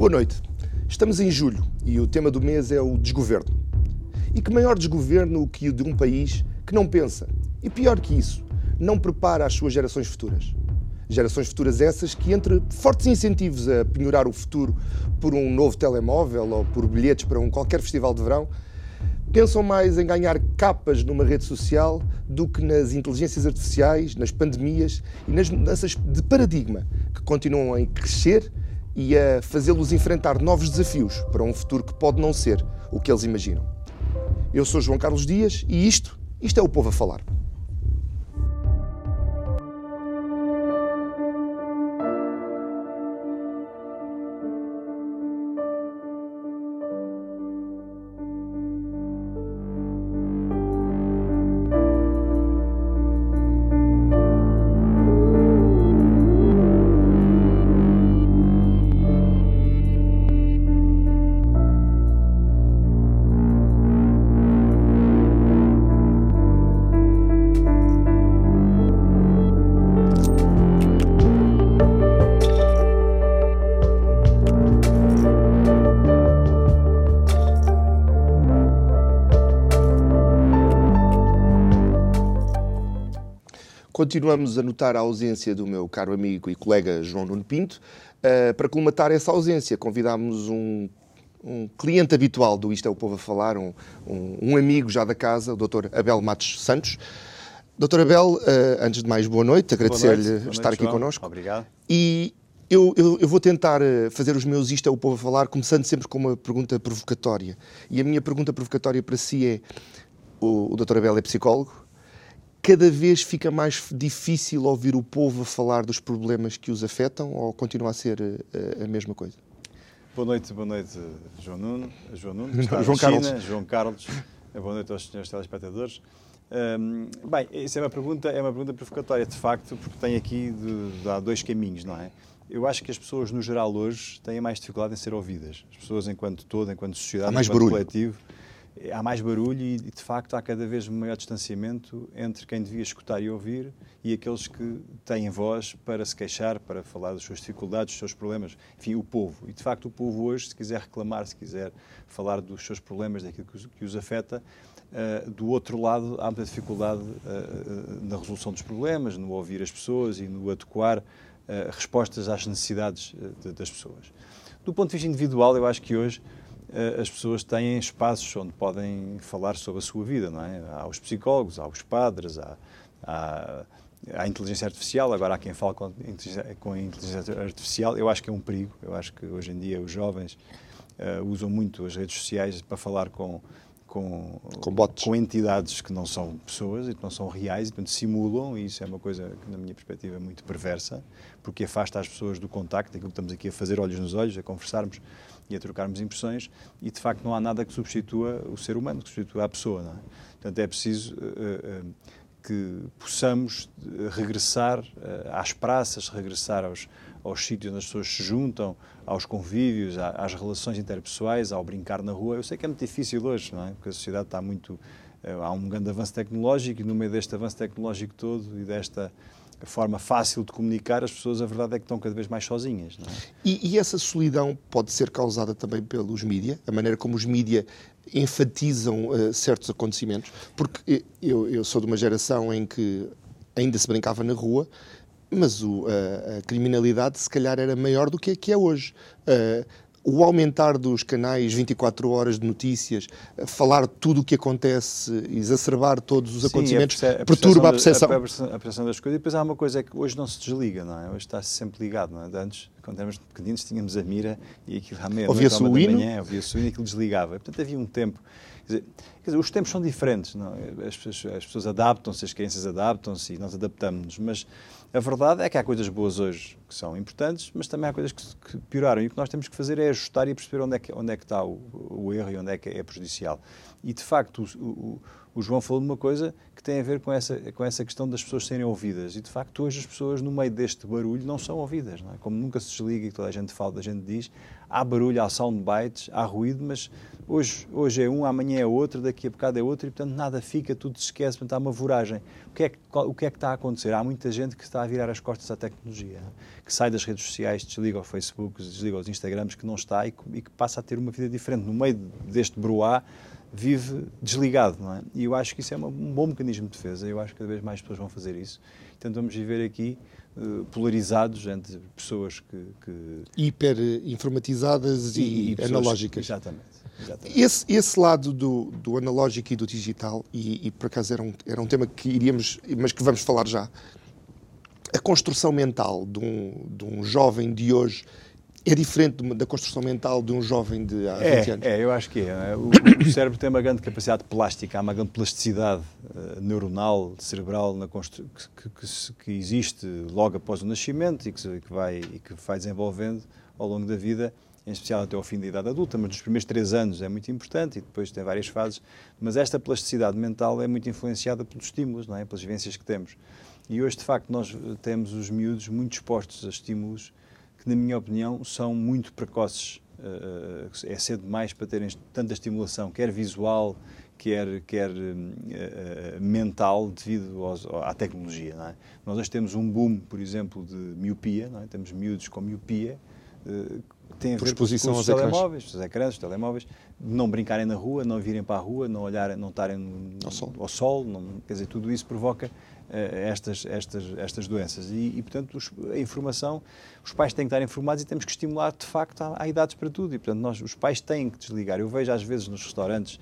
Boa noite. Estamos em julho e o tema do mês é o desgoverno. E que maior desgoverno que o de um país que não pensa e, pior que isso, não prepara as suas gerações futuras. Gerações futuras essas que, entre fortes incentivos a penhorar o futuro por um novo telemóvel ou por bilhetes para um qualquer festival de verão, pensam mais em ganhar capas numa rede social do que nas inteligências artificiais, nas pandemias e nas mudanças de paradigma que continuam a crescer e a fazê-los enfrentar novos desafios para um futuro que pode não ser o que eles imaginam. Eu sou João Carlos Dias e isto, isto é o povo a falar. Continuamos a notar a ausência do meu caro amigo e colega João Nuno Pinto. Uh, para colmatar essa ausência, convidámos um, um, cliente habitual do Isto é o Povo a Falar, um, um, um amigo já da casa, o Dr. Abel Matos Santos. Dr. Abel, uh, antes de mais, boa noite, agradecer-lhe estar aqui João. connosco. Obrigado. E eu, eu, eu, vou tentar ah, fazer os meus Isto é o Povo a Falar, começando sempre com uma pergunta provocatória. E a minha pergunta provocatória para si é: o, o Dr. Abel é psicólogo, cada vez fica mais difícil ouvir o povo falar dos problemas que os afetam ou continua a ser a, eh, a mesma coisa? Boa noite, boa noite, João Nuno, João Nuno, Não, João Carlos. China, João Carlos. Boa noite aos senhores telespectadores. Um, bem, isso é uma pergunta, é uma pergunta provocatória, de facto, porque tem aqui de, de, há dois caminhos, não é? Eu acho que as pessoas, no geral, hoje, têm mais dificuldade em ser ouvidas. As pessoas, enquanto todo, enquanto sociedade, enquanto barulho. coletivo, há mais barulho e, de facto, há cada vez maior distanciamento entre quem devia escutar e ouvir e aqueles que têm voz para se queixar, para falar das suas dificuldades, dos seus problemas. Enfim, o povo. E, de facto, o povo hoje, se quiser reclamar, se quiser falar dos seus problemas, daquilo que os, que os afeta, Uh, do outro lado, há muita dificuldade uh, na resolução dos problemas, no ouvir as pessoas e no adequar uh, respostas às necessidades de, das pessoas. Do ponto de vista individual, eu acho que hoje as pessoas têm espaços onde podem falar sobre a sua vida, não é? Há os psicólogos, há os padres, há, há, há a inteligência artificial, agora há quem fala com, com a inteligência artificial. Eu acho que é um perigo, eu acho que hoje em dia os jovens uh, usam muito as redes sociais para falar com, com, com, com, entidades que não são pessoas e que não são reais e, portanto, simulam, e isso é uma coisa que, na minha perspectiva, é muito perversa, porque afasta as pessoas do contacto, daquilo que estamos aqui a fazer olhos nos olhos, a conversarmos e a trocarmos impressões, e de facto não há nada que substitua o ser humano, que substitua a pessoa. Não é? Portanto, é preciso uh, uh, que possamos regressar uh, às praças, regressar aos, aos sítios onde as pessoas se juntam, aos convívios, às relações interpessoais, ao brincar na rua. Eu sei que é muito difícil hoje, não é? Porque a sociedade está muito. Há um grande avanço tecnológico e no meio deste avanço tecnológico todo e desta a forma fácil de comunicar, as pessoas, a verdade é que estão cada vez mais sozinhas. É? E, e, essa solidão pode ser causada também pelos mídia, a maneira como os mídia enfatizam uh, certos acontecimentos, porque eu, eu, sou de uma geração em que ainda se brincava na rua, mas o, a, a, criminalidade se calhar era maior do que que é hoje. Uh, o aumentar dos canais 24 horas de notícias, falar tudo o que acontece, exacerbar todos os Sim, acontecimentos, a perturba a percepção. A, a, percepção das coisas. E depois há uma coisa é que hoje não se desliga, não é? Hoje está -se sempre ligado, não é? Antes quando éramos pequeninos, tínhamos a mira e aquilo à meia-noite, Ouvia-se o hino? manhã, ouvia-se o hino e aquilo desligava. Portanto, havia um tempo. Quer dizer, quer dizer os tempos são diferentes, não? é? As, pessoas, as pessoas adaptam-se, as crianças adaptam-se e nós adaptamos-nos, mas a verdade é que há coisas boas hoje que são importantes, mas também há coisas que, que pioraram. E o que nós temos que fazer é ajustar e perceber onde é que, onde é que está o, o erro e onde é que é prejudicial. E, de facto, o, o, o João falou de uma coisa que tem a ver com essa, com essa questão das pessoas serem ouvidas. E, de facto, hoje as pessoas, no meio deste barulho, não são ouvidas. Não é? Como nunca se desliga e toda a gente fala, a gente diz, há barulho, há soundbites, há ruído, mas hoje, hoje é um, amanhã é outro, daqui a bocado é outro, e, portanto, nada fica, tudo se esquece, portanto, há uma voragem. O que, é que, o que é que está a acontecer? Há muita gente que está a virar as costas à tecnologia, que sai das redes sociais, desliga o Facebook, desliga os Instagrams, que não está e, e que passa a ter uma vida diferente. No meio deste bruá, vive desligado, não é? E eu acho que isso é um bom mecanismo de defesa. Eu acho que cada vez mais pessoas vão fazer isso. Então vamos viver aqui uh, polarizados entre pessoas que, que... hiper informatizadas e, e, e analógicas. Exatamente. Exatamente. Esse, esse lado do, do analógico e do digital, e, e, por acaso era um, era um tema que iríamos, mas que vamos falar já. A construção mental de um, de um jovem de hoje é diferente da construção mental de um jovem de há é, 20 anos? É, eu acho que é. O, o cérebro tem uma grande capacidade plástica, há uma grande plasticidade uh, neuronal, cerebral na que, que, que, existe logo após o nascimento e que, que, vai, e que vai desenvolvendo ao longo da vida, em especial até ao fim da idade adulta, mas nos primeiros três anos é muito importante e depois tem várias fases. Mas esta plasticidade mental é muito influenciada pelos estímulos, não é? pelas vivências que temos. E hoje, de facto, nós temos os miúdos muito expostos a estímulos que, na minha opinião, são muito precoces. Uh, é cedo demais para terem tanta estimulação, quer visual, quer, quer uh, mental, devido aos, à tecnologia. É? Nós hoje temos um boom, por exemplo, de miopia, é? temos miúdos com miopia, uh, tem a por ver exposição com os aos telemóveis, ecrãs. os ecrãs, os telemóveis, não brincarem na rua, não virem para a rua, não olharem, não estarem ao sol, ao sol não, quer dizer, tudo isso provoca eh, estas, estas, estas doenças. E, e portanto, a informação, os pais têm que estar informados e temos que estimular, de facto, há, idades para tudo. E, portanto, nós, os pais têm que desligar. Eu vejo, às vezes, nos restaurantes,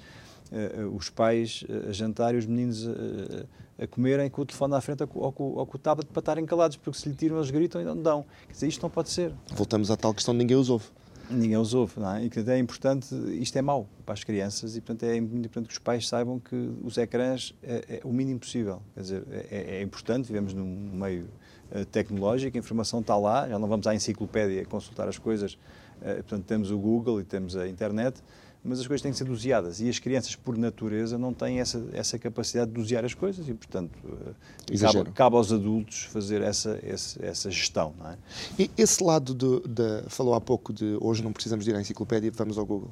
uh, os pais a jantar e os meninos uh, a comerem com o telefone à frente ou com, ou, com, ou com o tablet para estarem calados, porque se lhe tiram, eles gritam e não dão. Quer dizer, isto não pode ser. Voltamos à tal questão de ninguém os ouve ninguém os ouve, não é? E que é importante, isto é mau para as crianças e, portanto, é importante que os pais saibam que os ecrãs é, é o mínimo possível. Quer dizer, é, é importante, vivemos num meio uh, tecnológico, a informação está lá, já não vamos à enciclopédia consultar as coisas, uh, portanto, temos o Google e temos a internet, mas as coisas têm que ser doseadas e as crianças, por natureza, não têm essa, essa capacidade de dosear as coisas e, portanto, uh, cabe, cabe, aos adultos fazer essa, essa, essa gestão. Não é? E esse lado, de, de, falou há pouco de hoje não precisamos de ir à enciclopédia, vamos ao Google.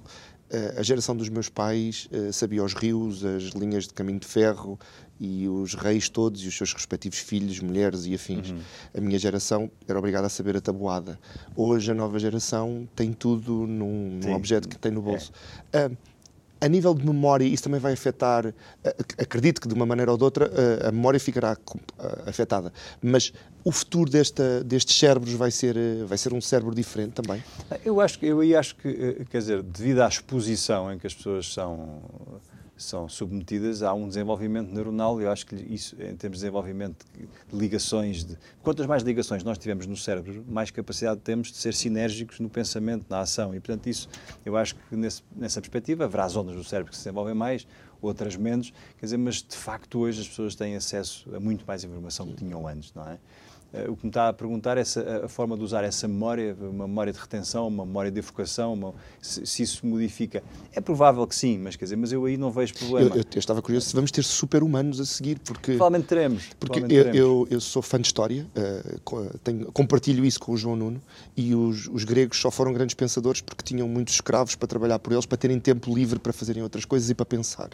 Uh, a geração dos meus pais uh, sabia os rios, as linhas de caminho de ferro, e os reis todos e os seus respectivos filhos, mulheres e afins. Uhum. A minha geração era obrigada a saber a tabuada. Hoje a nova geração tem tudo num, num objeto que tem no bolso. É. Uh, a nível de memória, isso também vai afetar, acredito que de uma maneira ou de outra a memória ficará afetada, mas o futuro desta, destes cérebros vai ser, vai ser um cérebro diferente também? Eu acho, eu acho que, eh, quer dizer, devido à exposição em que as pessoas são são submetidas a um desenvolvimento neuronal. Eu acho que isso, em termos de desenvolvimento de ligações, de, quantas mais ligações nós tivermos no cérebro, mais capacidade temos de ser sinérgicos no pensamento, na ação. E, portanto, isso, eu acho que nesse, nessa perspectiva haverá zonas do cérebro que se desenvolvem mais, outras menos, quer dizer, mas de facto hoje as pessoas têm acesso a muito mais informação que tinham antes, não é? Eh, o que me está a perguntar é a forma de usar essa memória, uma memória de retenção, uma memória de evocação, uma, se, se, isso modifica. É provável que sim, mas quer dizer, mas eu aí não vejo problema. Eu, eu, eu estava curioso se vamos ter super-humanos a seguir, porque... Provavelmente teremos. Porque eu, teremos. eu, eu, sou fã de história, uh, tenho, compartilho isso com o João Nuno, e os, os gregos só foram grandes pensadores porque tinham muitos escravos para trabalhar por eles, para terem tempo livre para fazerem outras coisas e para pensar.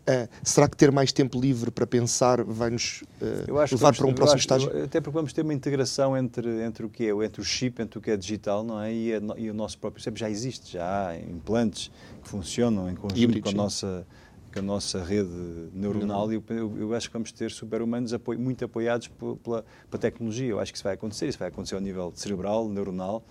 Uh, será que ter mais tempo livre para pensar vai nos uh, levar para um próximo acho, estágio? Até porque vamos ter uma integração entre, entre o que é, entre o chip, entre o que é digital, não é? E, a, e o nosso próprio cérebro já existe, já há implantes que funcionam em conjunto Híbridos, com a nossa com a nossa rede neuronal, e eu, eu, eu acho que vamos ter super-humanos apoio, muito apoiados pela, pela tecnologia. Eu acho que isso vai acontecer, isso vai acontecer ao nível cerebral, neuronal,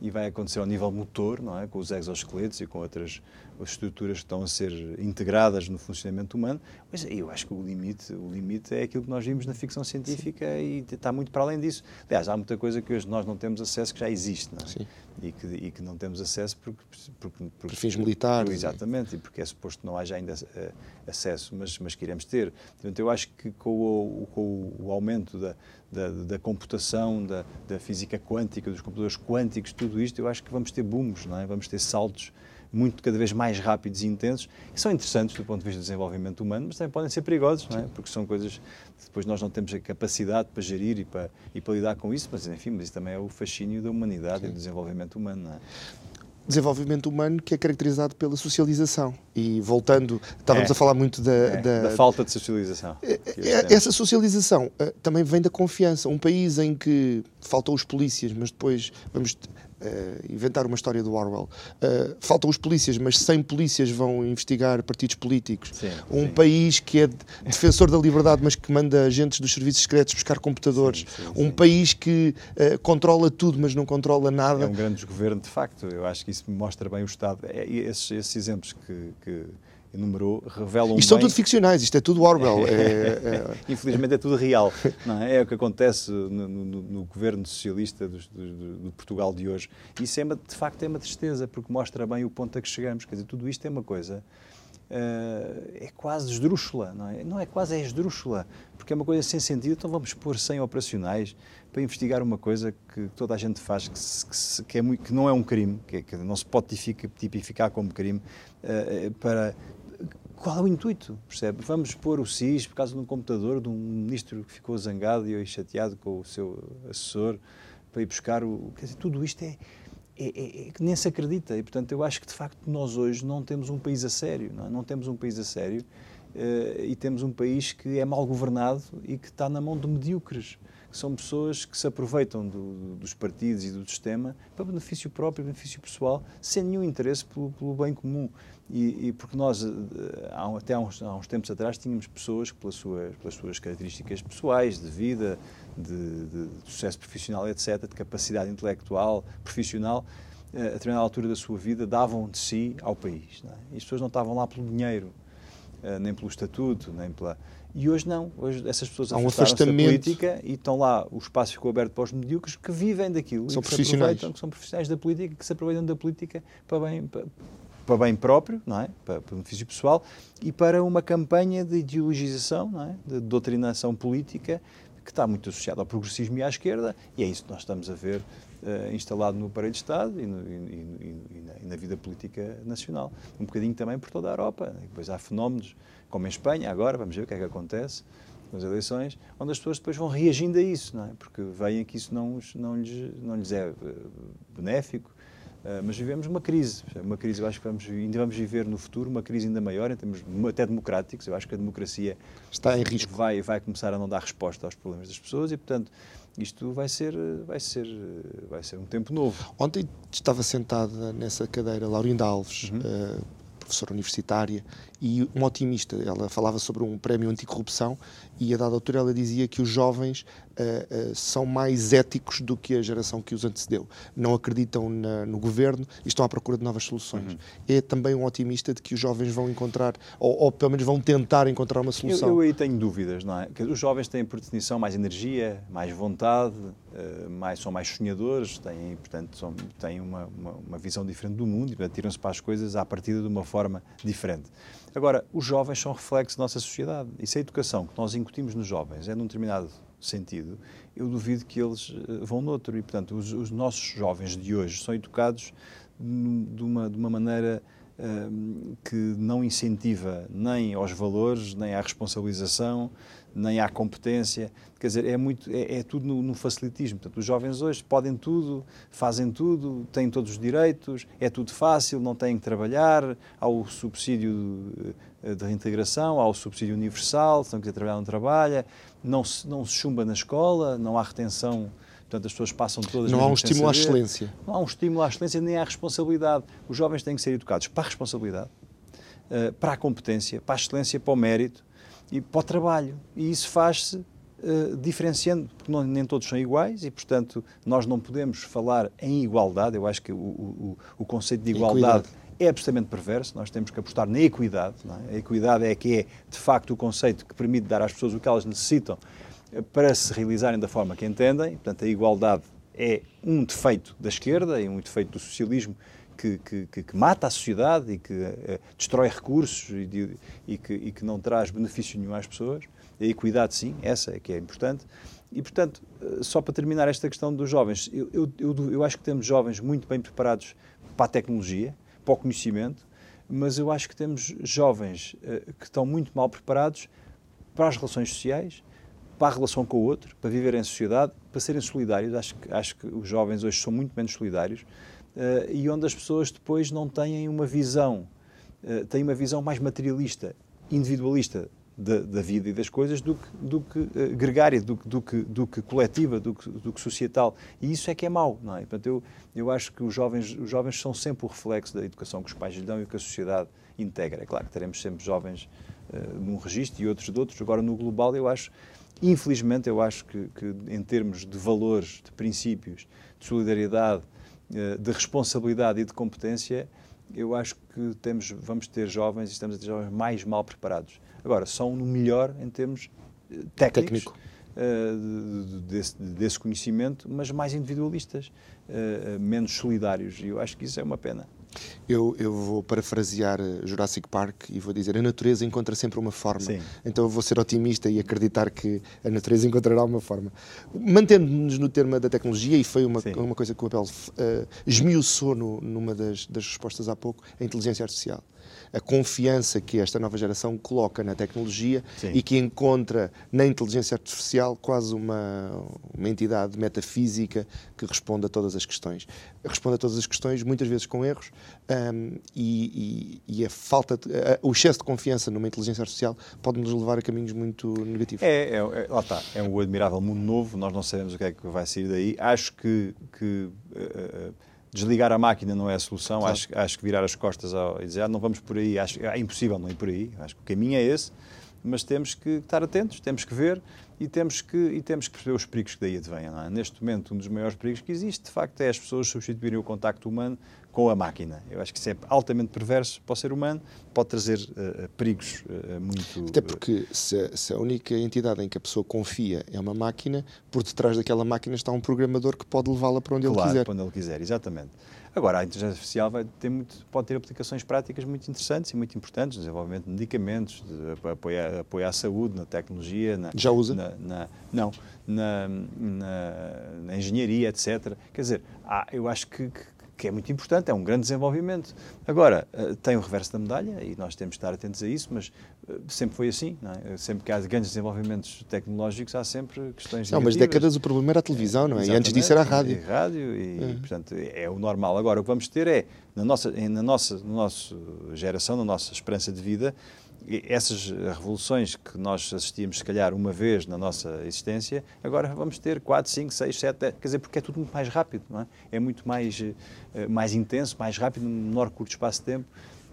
e vai acontecer ao nível motor, não é? com os exoesqueletos e com outras estruturas que estão a ser integradas no funcionamento humano. Mas eu acho que o limite, o limite é aquilo que nós vimos na ficção científica Sim. e está muito para além disso. Aliás, há muita coisa que hoje nós não temos acesso que já existe, não é? E, que, e que não temos acesso porque, porque, porque por fins militares. Exatamente, e porque é suposto que não haja ainda uh, acesso, mas, mas que iremos ter. Portanto, eu acho que com o, com o aumento da, da, da computação, da, da, física quântica, dos computadores quânticos, tudo isto, eu acho que vamos ter booms, não é? vamos ter saltos muito cada vez mais rápidos e intensos, que são interessantes do ponto de vista do desenvolvimento humano, mas também podem ser perigosos, não é? porque são coisas que depois nós não temos a capacidade para gerir e para, e para lidar com isso, mas enfim, mas isso também é o fascínio da humanidade Sim. e do desenvolvimento humano. Não é? desenvolvimento humano que é caracterizado pela socialização. E voltando, estávamos é, a falar muito da, é, da, da, falta de socialização. É, é essa socialização uh, também vem da confiança. Um país em que faltam os polícias, mas depois vamos uh, inventar uma história do Orwell. Uh, faltam os polícias, mas sem polícias vão investigar partidos políticos. Sim, um sim. país que é defensor da liberdade, mas que manda agentes dos serviços secretos buscar computadores. Sim, um país que uh, controla tudo, mas não controla nada. É um grande desgoverno, de facto. Eu acho que isso mostra bem o Estado. É, esses, esses exemplos que, que enumerou revelam Isto são tudo ficcionais, isto é tudo Orwell. é, é... Infelizmente é tudo real. Não é? é o que acontece no, no, no governo socialista do, do, do, Portugal de hoje. Isso é uma, de facto é uma tristeza, porque mostra bem o ponto a que chegamos. Quer dizer, tudo isto é uma coisa. Uh, é quase esdrúxula, não é? Não é quase, é esdrúxula, porque é uma coisa sem sentido. Então vamos pôr 100 operacionais para investigar uma coisa que toda a gente faz, que, que, que, é muito, que não é um crime, que, que não se pode tipificar como crime, uh, para qual é o intuito, percebe? Vamos pôr o SIS por causa de um computador de um ministro que ficou zangado e chateado com o seu assessor para ir buscar o... Quer dizer, tudo isto é, é, é, é, nem se acredita e, portanto, eu acho que, de facto, nós hoje não temos um país a sério, não, é? não temos um país a sério uh, e temos um país que é mal governado e que está na mão de medíocres são pessoas que se aproveitam do, dos partidos e do sistema para benefício próprio, benefício pessoal, sem nenhum interesse pelo, pelo bem comum. E, e, porque nós, eh, até há uns, há uns, tempos atrás, tínhamos pessoas que, pelas suas, pelas suas características pessoais, de vida, de, de, de sucesso profissional, etc., de capacidade intelectual, profissional, eh, a determinada altura da sua vida, davam de si ao país. É? E as pessoas não estavam lá pelo dinheiro, eh, nem pelo estatuto, nem pela. E hoje não. Hoje essas pessoas um afastamento da política e estão lá, o espaço ficou aberto para os medíocres que vivem daquilo. São profissionais. Que são profissionais da política, que se aproveitam da política para bem, para, para bem próprio, não é? para, para benefício pessoal, e para uma campanha de ideologização, não é? de doutrinação política, que está muito associada ao progressismo e à esquerda, e é isso que nós estamos a ver uh, instalado no aparelho de Estado e, no, e, e, na, e, na, vida política nacional. Um bocadinho também por toda a Europa. Depois há fenómenos, como em Espanha, agora, vamos ver o que é que acontece nas eleições, onde as pessoas depois vão reagindo a isso, não é? porque veem que isso não, não, lhes, não lhes é eh, benéfico, mas vivemos uma crise, uma crise, eu acho que vamos, ainda vamos viver no futuro uma crise ainda maior em termos até democráticos. Eu acho que a democracia está em risco. Vai, vai começar a não dar resposta aos problemas das pessoas e, portanto, isto vai ser, vai ser, vai ser um tempo novo. Ontem estava sentada nessa cadeira Laurinda Alves, uhum. uh, professora universitária, e uma otimista. Ela falava sobre um prémio anticorrupção e a dada altura ela dizia que os jovens uh, uh, são mais éticos do que a geração que os antecedeu. Não acreditam na, no governo e estão à procura de novas soluções. Uhum. É também um otimista de que os jovens vão encontrar, ou, ou pelo menos vão tentar encontrar uma solução. Eu, eu aí tenho dúvidas, não é? Que os jovens têm, por definição, mais energia, mais vontade, uh, mais, são mais sonhadores, têm, portanto, são, têm uma, uma, uma visão diferente do mundo e tiram-se para as coisas à partida de uma forma diferente. Agora, os jovens são reflexo da nossa sociedade. E se a educação que nós incutimos nos jovens é num determinado sentido, eu duvido que eles eh, vão noutro. E, portanto, os, os nossos jovens de hoje são educados de uma, de uma maneira uh, que não incentiva nem aos valores, nem à responsabilização, nem à competência. Quer dizer, é, muito, é, é tudo no, no, facilitismo. Portanto, os jovens hoje podem tudo, fazem tudo, têm todos os direitos, é tudo fácil, não têm que trabalhar, há o subsídio de, de reintegração, há o subsídio universal, se não quiser trabalhar não trabalha, não se, não se chumba na escola, não há retenção Portanto, as pessoas passam todas... Não há um estímulo à excelência. Não há um estímulo à excelência nem à responsabilidade. Os jovens têm que ser educados para a responsabilidade, uh, para a competência, para a excelência, para o mérito e para o trabalho. E isso faz-se Uh, diferenciando, porque não, nem todos são iguais e, portanto, nós não podemos falar em igualdade. Eu acho que o, o, o conceito de igualdade Equidade. é absolutamente perverso. Nós temos que apostar na equidade. É? A equidade é que é, de facto, o conceito que permite dar às pessoas o que elas necessitam para se realizarem da forma que entendem. Portanto, a igualdade é um defeito da esquerda e um defeito do socialismo que, que, que, mata a sociedade e que uh, destrói recursos e, de, e, que, e, que, não traz benefício nenhum às pessoas. A equidade, sim, essa é que é importante. E, portanto, uh, só para terminar esta questão dos jovens, eu, eu, eu, eu, acho que temos jovens muito bem preparados para a tecnologia, para o conhecimento, mas eu acho que temos jovens uh, que estão muito mal preparados para as relações sociais, para a relação com o outro, para viver em sociedade, para serem solidários. Acho que, acho que os jovens hoje são muito menos solidários e onde as pessoas depois não têm uma visão, uh, têm uma visão mais materialista, individualista da, da vida e das coisas do que, do que uh, gregária, do, do, que, do que coletiva, do que, do que societal. E isso é que é mau, não é? Portanto, eu, eu acho que os jovens, os jovens são sempre o reflexo da educação que os pais lhe dão e que a sociedade integra. É claro que teremos sempre jovens uh, num registro e outros de outros. Agora, no global, eu acho Infelizmente, eu acho que, que, em termos de valores, de princípios, de solidariedade, eh, de responsabilidade e de competência, eu acho que temos, vamos ter jovens e estamos a ter jovens mais mal preparados. Agora, são no melhor em termos eh, técnicos. Técnico. Uh, desse, desse, conhecimento, mas mais individualistas, uh, menos solidários. E eu acho que isso é uma pena. Eu, eu vou parafrasear eh, Jurassic Park e vou dizer: a natureza encontra sempre uma forma. Sim. Então eu vou ser otimista e acreditar que a natureza encontrará uma forma. Mantendo-nos no tema da tecnologia, e foi uma, uma coisa que o Abel uh, esmiuçou no, numa das, das respostas há pouco, a inteligência artificial a confiança que esta nova geração coloca na tecnologia Sim. e que encontra na inteligência artificial quase uma, uma entidade metafísica que responde a todas as questões. Responde a todas as questões, muitas vezes com erros, um, e, e, e, a falta, de, a, o excesso de confiança numa inteligência artificial pode nos levar a caminhos muito negativos. É, é, é, lá está, é um admirável mundo novo, nós não sabemos o que é que vai sair daí. Acho que, que uh, desligar a máquina não é a solução. Claro. Acho, acho que virar as costas ao, e dizer ah, não vamos por aí, acho, é impossível não ir por aí. Acho que o caminho é esse, mas temos que estar atentos, temos que ver e temos que, e temos que perceber os perigos que daí advêm. É? Neste momento, um dos maiores perigos que existe, de facto, é as pessoas substituírem o contacto humano com a máquina. Eu acho que isso é altamente perverso para o ser humano, pode trazer uh, perigos uh, muito. Até porque se a, se a, única entidade em que a pessoa confia é uma máquina, por detrás daquela máquina está um programador que pode levá-la para onde claro, ele quiser. para onde ele quiser, exatamente. Agora, a inteligência artificial vai ter muito, pode ter aplicações práticas muito interessantes e muito importantes, no desenvolvimento de medicamentos, de apoio, apoio à saúde, na tecnologia. Na, Já usa? Na, na, não, na, na, engenharia, etc. Quer dizer, há, eu acho que, que que é muito importante, é um grande desenvolvimento. Agora, eh, tem o reverso da medalha e nós temos de estar atentos a isso, mas eh, sempre foi assim, é? Sempre que há grandes desenvolvimentos tecnológicos, há sempre questões Não, mas décadas o problema era a televisão, não é? E antes disso era a rádio. E rádio, e, é. portanto, é o normal. Agora, o que vamos ter é, na nossa, na nossa, na nossa geração, na nossa esperança de vida, essas revoluções que nós assistíamos, se calhar, uma vez na nossa existência, agora vamos ter 4, 5, 6, 7, 10, quer dizer, porque é tudo muito mais rápido, não é? É muito mais, eh, mais intenso, mais rápido, num menor curto espaço de tempo.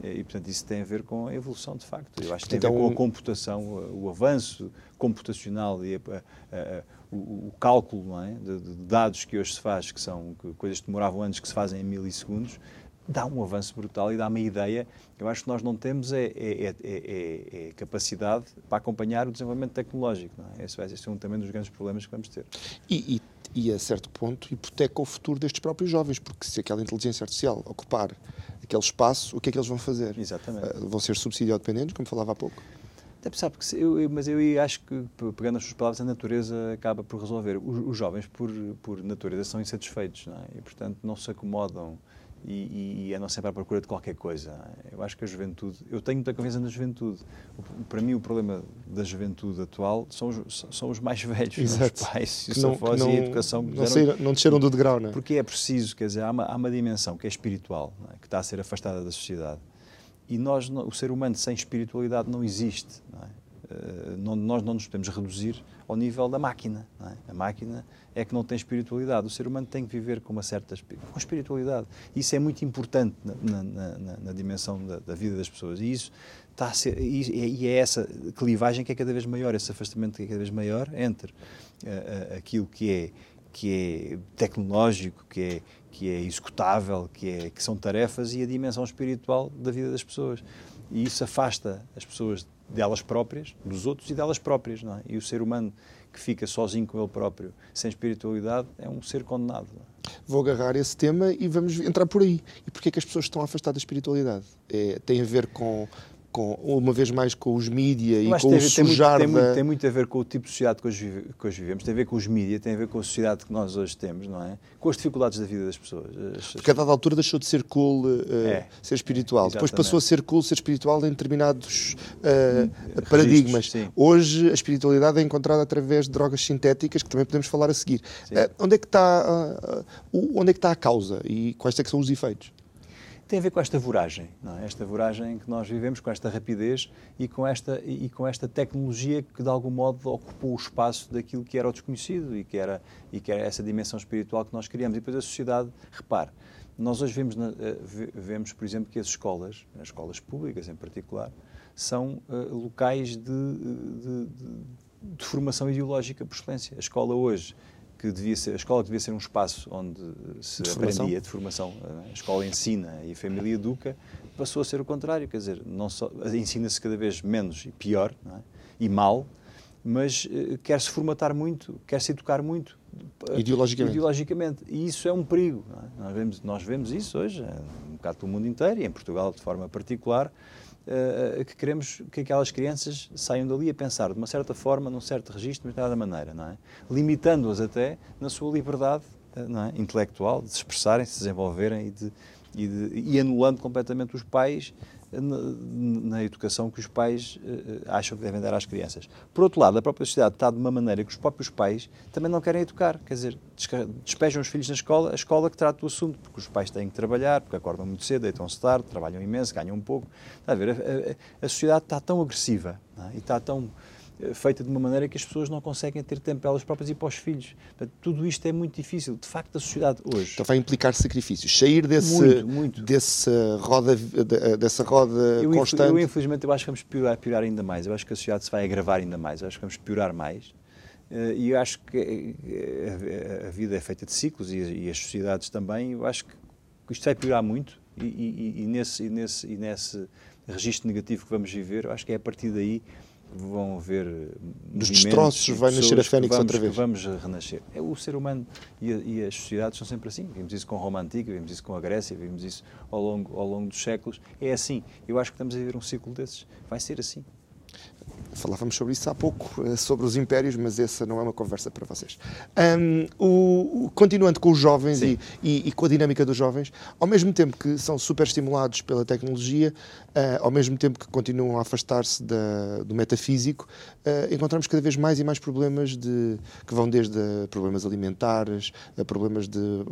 E, portanto, isso tem a ver com a evolução, de facto. Eu acho que tem então, a ver com a computação, o avanço computacional e a, a, a, o, o, cálculo é? de, de, dados que hoje se faz, que são coisas que demoravam anos, que se fazem em milissegundos, dá um avanço brutal e dá uma ideia. Eu acho que nós não temos é, é, é, é capacidade para acompanhar o desenvolvimento tecnológico. Não é? Esse vai ser um também dos grandes problemas que vamos ter. E, e, e, a certo ponto, hipoteca o futuro destes próprios jovens, porque se aquela inteligência artificial ocupar aquele espaço, o que é que eles vão fazer? Exatamente. Uh, vão ser subsídio-dependentes, como falava há pouco? Até pensar, porque eu, mas eu acho que, pegando as suas palavras, a natureza acaba por resolver. Os, os jovens, por, por natureza, são insatisfeitos, é? E, portanto, não se acomodam e, e andam sempre à procura de qualquer coisa. Eu acho que a juventude, eu tenho muita confiança na juventude. para mim, o problema da juventude atual são os, são os mais velhos, Exato. os pais, os avós e a educação que não, saíram, não desceram do degrau, não é? Porque é preciso, quer dizer, há uma, há uma dimensão que é espiritual, é? que está a ser afastada da sociedade. E nós, o ser humano sem espiritualidade não existe. Não é? Uh, não, nós não nos podemos reduzir ao nível da máquina. É? A máquina é que não tem espiritualidade. O ser humano tem que viver com uma certa com espiritualidade. Isso é muito importante na, na, na, na dimensão da, da, vida das pessoas. E isso está ser, e, é essa clivagem que é cada vez maior, esse afastamento que é cada vez maior entre uh, aquilo que é que é tecnológico, que é que é executável, que é que são tarefas e a dimensão espiritual da vida das pessoas. E isso afasta as pessoas delas próprias, dos outros e delas próprias, não é? E o ser humano que fica sozinho com ele próprio, sem espiritualidade, é um ser condenado. É? Vou agarrar esse tema e vamos entrar por aí. E porquê é que as pessoas estão afastadas da espiritualidade? É, tem a ver com com, uma vez mais com os mídia e com o sujar tem muito, da... Tem muito, tem muito a ver com o tipo de sociedade que hoje, que hoje vivemos, tem a ver com os mídia, tem a ver com a sociedade que nós hoje temos, não é? Com as dificuldades da vida das pessoas. As, Porque a dada altura deixou de ser cool uh, é, ser espiritual. É, Depois passou a ser cool ser espiritual em determinados uh, paradigmas. Sim. Hoje a espiritualidade é encontrada através de drogas sintéticas, que também podemos falar a seguir. Uh, onde, é que está, onde é que está a causa e quais é que são os efeitos? Tem a ver com esta voragem, é? esta voragem que nós vivemos, com esta rapidez e com esta, e com esta tecnologia que de algum modo ocupou o espaço daquilo que era o desconhecido e que era, e que era essa dimensão espiritual que nós queríamos. E depois a sociedade, repare, nós hoje vemos, eh, vemos por exemplo, que as escolas, as escolas públicas em particular, são uh, locais de, de, de, de formação ideológica por excelência. A escola hoje que devia ser, a escola devia ser um espaço onde se de aprendia de formação, a escola ensina e a família educa, passou a ser o contrário, quer dizer, não só ensina-se cada vez menos e pior é? e mal, mas uh, quer-se formatar muito, quer-se educar muito. Ideologicamente. Ideologicamente. E isso é um perigo. É? Nós, vemos, nós vemos isso hoje, um bocado pelo mundo inteiro, e em Portugal de forma particular, uh, que queremos que aquelas crianças saiam dali a pensar de uma certa forma, num certo registro, de determinada maneira, não é? Limitando-as até na sua liberdade uh, não é? intelectual de se expressarem, se desenvolverem e, de, e, de, e anulando completamente os pais na, educação que os pais uh, acham que devem dar às crianças. Por outro lado, a própria sociedade está de uma maneira que os próprios pais também não querem educar, quer dizer, despejam os filhos na escola, a escola que trata do assunto, porque os pais têm que trabalhar, porque acordam muito cedo, deitam-se tarde, trabalham imenso, ganham um pouco. Está a ver, a, a, a sociedade está tão agressiva é? e está tão eh, feita de uma maneira que as pessoas não conseguem ter tempo para elas próprias e para os filhos. Portanto, tudo isto é muito difícil. De facto, a sociedade hoje. Então vai implicar sacrifícios. Sair desse, muito, muito. Desse roda, dessa roda eu, constante. Eu, infelizmente, eu acho que vamos piorar, piorar ainda mais. Eu acho que a sociedade se vai agravar ainda mais. Eu acho que vamos piorar mais. Eh, e eu acho que eh, a vida é feita de ciclos e as sociedades também. Eu acho que isto vai piorar muito. E, e, e, nesse, e, nesse, e nesse registro negativo que vamos viver, eu acho que é a partir daí vão haver dos destroços vai nascer a Fênix vamos, outra vez. vamos renascer. É o ser humano e, a, e, as sociedades são sempre assim. Vimos isso com Roma antiga vimos isso com a Grécia vimos isso ao longo ao longo dos séculos. É assim. Eu acho que estamos a viver um ciclo desses. Vai ser assim Falávamos sobre isso há pouco, eh, sobre os impérios, mas essa não é uma conversa para vocês. Um, o, continuando com os jovens e, e, e, com a dinâmica dos jovens, ao mesmo tempo que são super estimulados pela tecnologia, uh, ao mesmo tempo que continuam a afastar-se do metafísico, uh, encontramos cada vez mais e mais problemas de, que vão desde problemas alimentares, a problemas de,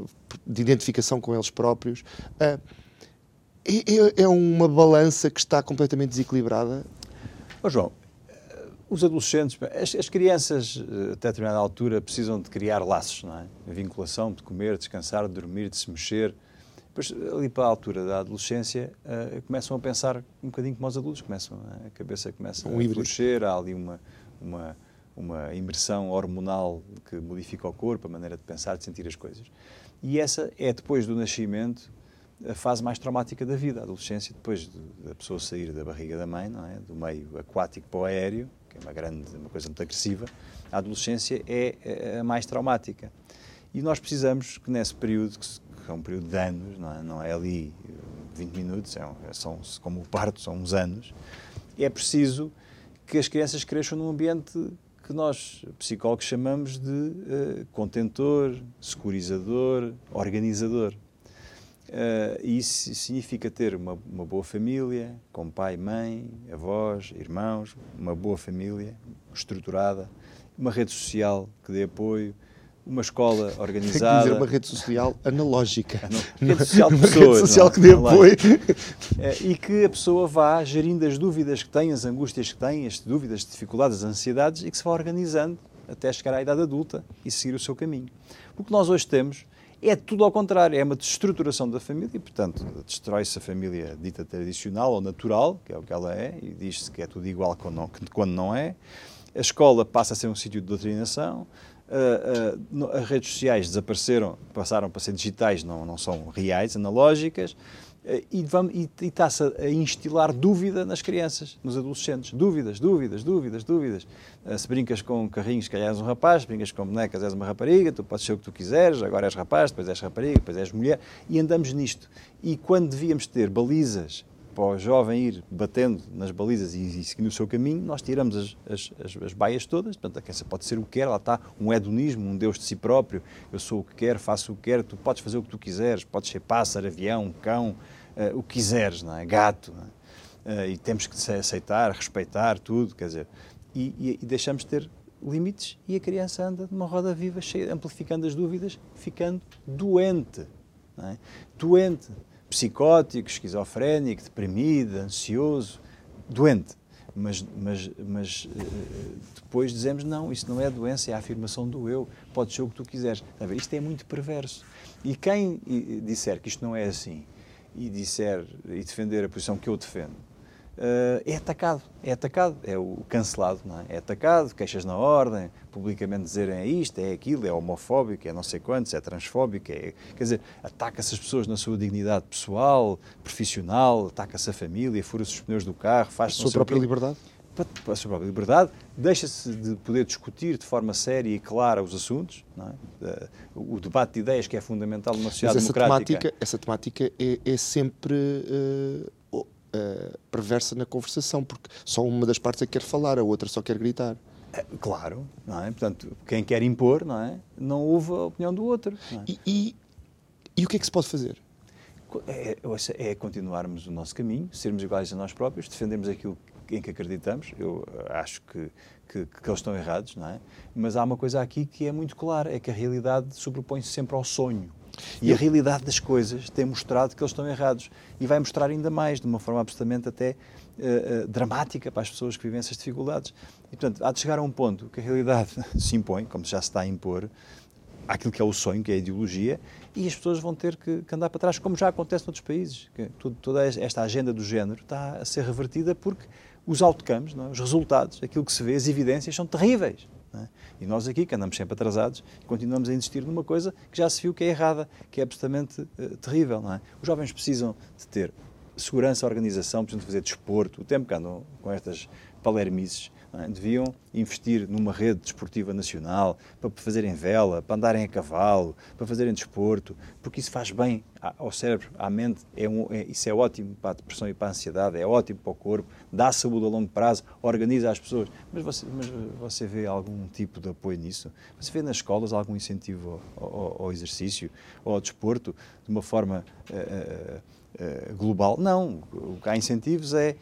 de identificação com eles próprios. Uh, é, é uma balança que está completamente desequilibrada? Oh, João, os adolescentes, as, as, crianças, eh, até determinada altura, precisam de criar laços, não é? A vinculação de comer, descansar, de dormir, de se mexer. Depois, ali para a altura da adolescência, uh, começam a pensar um bocadinho como os adultos, começam, é? a cabeça começa um a florescer, há ali uma, uma, uma imersão hormonal que modifica o corpo, a maneira de pensar, de sentir as coisas. E essa é, depois do nascimento, a fase mais traumática da vida, a adolescência, depois da pessoa sair da barriga da mãe, é? do meio aquático para o aéreo, que é uma grande, uma coisa muito agressiva, a adolescência é, é a mais traumática. E nós precisamos que nesse período, que é um período de anos, não é, não é ali 20 minutos, é, são, como o parto, são uns anos, é preciso que as crianças cresçam num ambiente que nós, psicólogos, chamamos de uh, contentor, securizador, organizador. Uh, isso significa ter uma, uma, boa família, com pai, mãe, avós, irmãos, uma boa família estruturada, uma rede social que dê apoio, uma escola Tem que organizada. dizer uma rede social analógica. Rede social de Uma pessoas. rede social não é? que dê Online. apoio. Eh, e que a pessoa vá gerindo as dúvidas que tem, as angústias que tem, as dúvidas, as dificuldades, as ansiedades e que se vá organizando até chegar à idade adulta e seguir o seu caminho. O que nós hoje temos é tudo ao contrário, é uma destruturação da família portanto, destrói-se a família dita tradicional ou natural, que é o que ela é, e diz-se que é tudo igual quando não, quando não é. A escola passa a ser um sítio de doutrinação, Uh, uh, as redes sociais desapareceram, passaram para ser digitais, não, não são reais, analógicas, e, vamos- e- e está-se a, instilar dúvida nas crianças, nos adolescentes. Dúvidas, dúvidas, dúvidas, dúvidas. Uh, se brincas com carrinhos, que és um rapaz, se brincas com bonecas, és uma rapariga, tu podes ser o que tu quiseres, agora és rapaz, depois és rapariga, depois és mulher, e andamos nisto. E quando devíamos ter balizas para o jovem ir batendo nas balizas e, e seguindo o seu caminho, nós tiramos as, as, as, as baias todas, portanto, a criança pode ser o que quer, lá está um hedonismo, um Deus de si próprio, eu sou o que quero, faço o que quero, tu podes fazer o que tu quiseres, podes ser pássaro, avião, cão, eh, o que quiseres, não é? gato, não é? Eh, e temos que aceitar, respeitar tudo, quer dizer, e, e- e deixamos de ter limites e a criança anda numa roda viva, cheia, amplificando as dúvidas, ficando doente, é? doente, psicótico, esquizofrénico, deprimido, ansioso, doente. Mas, mas, mas eh, depois dizemos, não, isso não é doença, é a afirmação do eu, pode ser o que tu quiseres. Ver? Isto é muito perverso. E quem disser que isto não é assim e disser e defender a posição que eu defendo, é atacado, é atacado, é o cancelado, é? É atacado, queixas na ordem, publicamente dizerem é isto, é aquilo, é homofóbico, é não sei quantos, é transfóbico, é, quer dizer, ataca-se as pessoas na sua dignidade pessoal, profissional, ataca-se a família, fura-se os pneus do carro, A faz sua própria liberdade. para a sua própria liberdade, deixa-se de poder discutir de forma séria e clara os assuntos, é? Eh, o debate de ideias que é fundamental numa Mas sociedade essa democrática. temática, essa temática é, é sempre eh, eh, perversa na conversação, porque só uma das partes é que quer falar, a outra só quer gritar. Eh, Claro, não é? Portanto, quem quer impor, não é? Não ouve a opinião do outro. é? E, e- e o que é que se pode fazer? É, é- é continuarmos o nosso caminho, sermos iguais a nós próprios, defendermos aquilo em que acreditamos. Eu eh, acho que, que, que eles estão errados, não é? Mas há uma coisa aqui que é muito clara, é que a realidade sobrepõe-se sempre ao sonho. E a realidade das coisas tem mostrado que eles estão errados. E vai mostrar ainda mais, de uma forma absolutamente até eh, eh, dramática para as pessoas que vivem essas dificuldades. E, portanto, há de chegar a um ponto que a realidade se impõe, como já se está a impor, àquilo que é o sonho, que é a ideologia, e as pessoas vão ter que, que andar para trás, como já acontece noutros países. Que tudo- toda esta agenda do género está a ser revertida porque os outcomes, não é? os resultados, aquilo que se vê, as evidências são terríveis. Não é? E nós aqui, que andamos sempre atrasados, continuamos a insistir numa coisa que já se viu que é errada, que é absolutamente eh, terrível. É? Os jovens precisam de ter segurança, organização, precisam de fazer desporto. O tempo que andam com estas palermices? Deviam investir numa rede desportiva nacional para fazerem vela, para andarem a cavalo, para fazerem desporto, porque isso faz bem ao cérebro, à mente. É um, é- isso é ótimo para a depressão e para a ansiedade, é ótimo para o corpo, dá saúde a longo prazo, organiza as pessoas. Mas você, mas você vê algum tipo de apoio nisso? Você vê nas escolas algum incentivo ao, ao- ao exercício ou ao desporto de uma forma. eh, eh, eh, global. Não, o que há incentivos é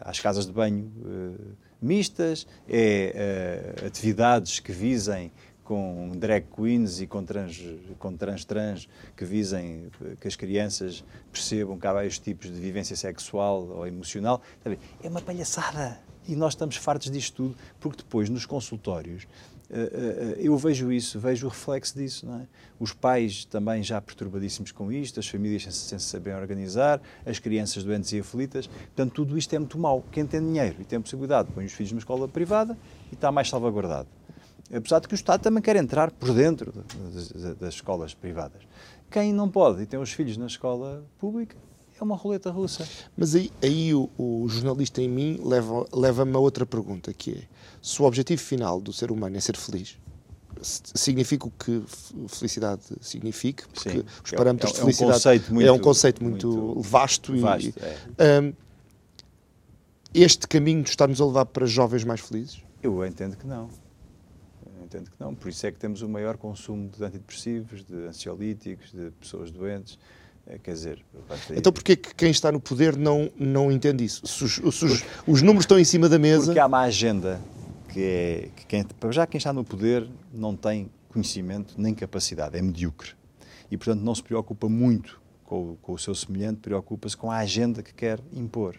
às casas de banho eh, mistas, é eh, atividades que visem com drag queens e com trans, com trans trans que visem que as crianças percebam que há vários tipos de vivência sexual ou emocional. É uma palhaçada. E nós estamos fartos disto tudo, porque depois nos consultórios eu vejo isso, vejo o reflexo disso. É? Os pais também já perturbadíssimos com isto, as famílias sem, sem se saberem organizar, as crianças doentes e aflitas. Portanto, tudo isto é muito mau. Quem tem dinheiro e tem possibilidade põe os filhos numa escola privada e está mais salvaguardado. Apesar de que o Estado também quer entrar por dentro das- das escolas privadas. Quem não pode e tem os filhos na escola pública é uma roleta russa. Mas aí, aí o, o jornalista em mim leva- leva-me a outra pergunta, que é, se o objetivo final do ser humano é ser feliz, significa o que felicidade significa, porque Sim. os É- parâmetros é- de é um felicidade é um muito- conceito muito, muito vasto, vasto, e é. hum, este caminho está-nos a levar para jovens mais felizes? Eu entendo que não. Eu entendo que não. Por isso é que temos o maior consumo de antidepressivos, de ansiolíticos, de pessoas doentes. Eh, Quer dizer, ir- Então porquê que quem está no poder não, não entende isso? Se os, se os- os números estão em cima da mesa... porque há uma agenda que é que quem, já quem está no poder não tem conhecimento nem capacidade, é medíocre. E, portanto, não se preocupa muito com, com o seu semelhante, preocupa-se com a agenda que quer impor.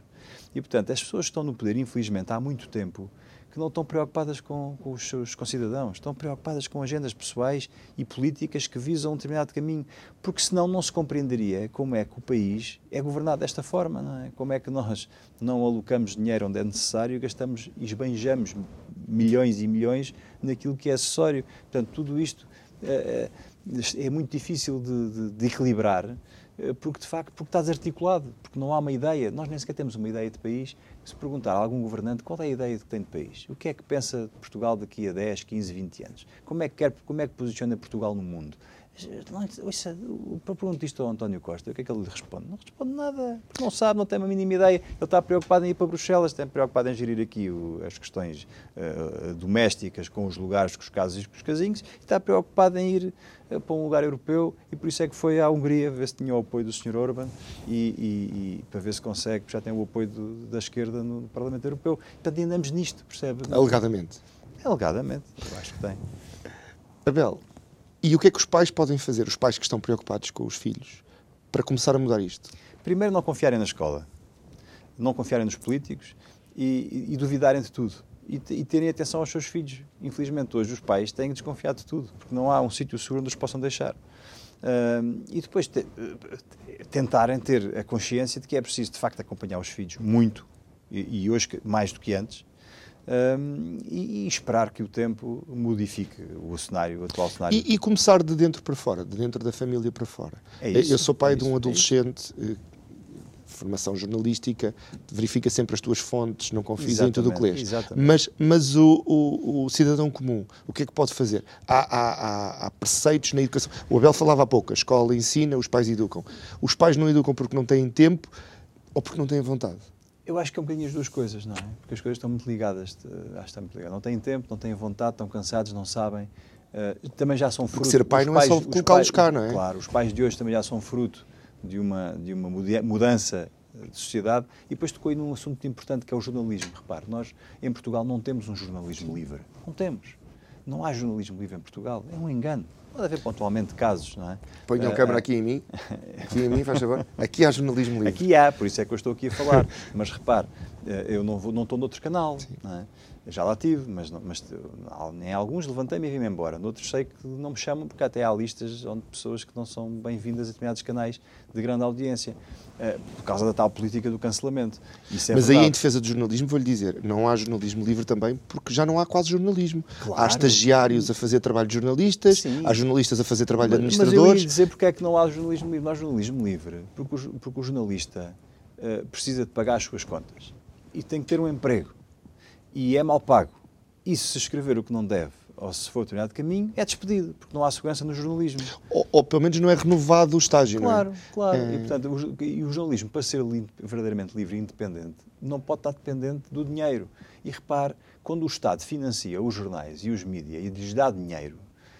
E, portanto, as pessoas que estão no poder, infelizmente, há muito tempo, que não estão preocupadas com, com os seus concidadãos, estão preocupadas com agendas pessoais e políticas que visam um determinado caminho, porque senão não se compreenderia como é que o país é governado desta forma, não é? Como é que nós não alocamos dinheiro onde é necessário e gastamos e esbanjamos milhões e milhões naquilo que é acessório. Portanto, tudo isto é, é muito difícil de, de, de equilibrar porque de facto porque está desarticulado, porque não há uma ideia. Nós nem sequer temos uma ideia de país. Se perguntar a algum governante qual é a ideia que tem de país, o que é que pensa de Portugal daqui a 10, 15, 20 anos, como é que, quer, como é que posiciona Portugal no mundo, Ouça, pergunto isto ao António Costa, o que é que ele lhe responde? Não responde nada, porque não sabe, não tem uma mínima ideia. Ele está preocupado em ir para Bruxelas, está preocupado em gerir aqui o, as questões uh, domésticas com os lugares, com os casos e com os casinhos, e está preocupado em ir uh, para um lugar europeu, e por isso é que foi à Hungria ver se tinha o apoio do Sr. Orban e, e, e, para ver se consegue, porque já tem o apoio do, da esquerda no Parlamento Europeu. Portanto, andamos nisto, percebe? Alegadamente. Alegadamente, eu acho que tem. Abel, e o que é que os pais podem fazer, os pais que estão preocupados com os filhos, para começar a mudar isto? Primeiro, não confiarem na escola, não confiarem nos políticos e, e, e duvidarem de tudo. E, e, terem atenção aos seus filhos. Infelizmente, hoje os pais têm desconfiado de tudo, porque não há um sítio seguro onde os possam deixar. Uh, e depois te, tentarem ter a consciência de que é preciso, de facto, acompanhar os filhos muito, e, e hoje mais do que antes, um, e, e, esperar que o tempo modifique o cenário, o atual cenário. E, e, começar de dentro para fora, de dentro da família para fora. É isso, Eu sou pai é de um é adolescente, é formação jornalística, verifica sempre as tuas fontes, não confies em tudo o que lês. Mas, mas o, o, o, cidadão comum, o que é que pode fazer? Há, há, há, há preceitos na educação. O Abel falava há pouco, a escola ensina, os pais educam. Os pais não educam porque não têm tempo ou porque não têm vontade. Eu acho que é um bocadinho as duas coisas, não é? Porque as coisas estão muito ligadas. Acho que estão muito ligadas. Não têm tempo, não têm vontade, estão cansados, não sabem. Uh, também já são fruto. Porque ser pai não é pais, é só colocá-los cá, não é? Claro, os pais de hoje também já são fruto de uma, de uma mudança de sociedade. E depois tocou aí num assunto muito importante que é o jornalismo. Repare, nós em Portugal não temos um jornalismo livre. Não temos. Não há jornalismo livre em Portugal. É um engano. Pode haver pontualmente casos, não é? Ponham a câmera aqui em mim. Aqui em mim, faz favor. Aqui há jornalismo livre. Aqui há, por isso é que eu estou aqui a falar. Mas repare, eu não, vou, não estou noutro canal, é? já lá tive, mas, mas em alguns levantei-me e vim-me embora. Noutros sei que não me chamam, porque até há listas onde pessoas que não são bem-vindas a determinados canais de grande audiência, uh, por causa da tal política do cancelamento. É mas verdade. aí, em defesa do jornalismo, vou-lhe dizer, não há jornalismo livre também, porque já não há quase jornalismo. Claro. Há estagiários a fazer trabalho de jornalistas, Sim. há jornalistas a fazer trabalho mas, de administradores. Mas eu ia dizer porque é que não há jornalismo livre. Não há jornalismo livre porque o, porque o jornalista uh, precisa de pagar as suas contas e tem que ter um emprego e é mal pago. E se escrever o que não deve, ou se for determinado caminho, é despedido, porque não há segurança no jornalismo. Ou, ou pelo menos não é renovado o estágio, claro, não é? Claro, claro. É... E, portanto, o, e o jornalismo, para ser verdadeiramente livre e independente, não pode estar dependente do dinheiro. E repare, quando o Estado financia os jornais e os mídias e lhes dá dinheiro,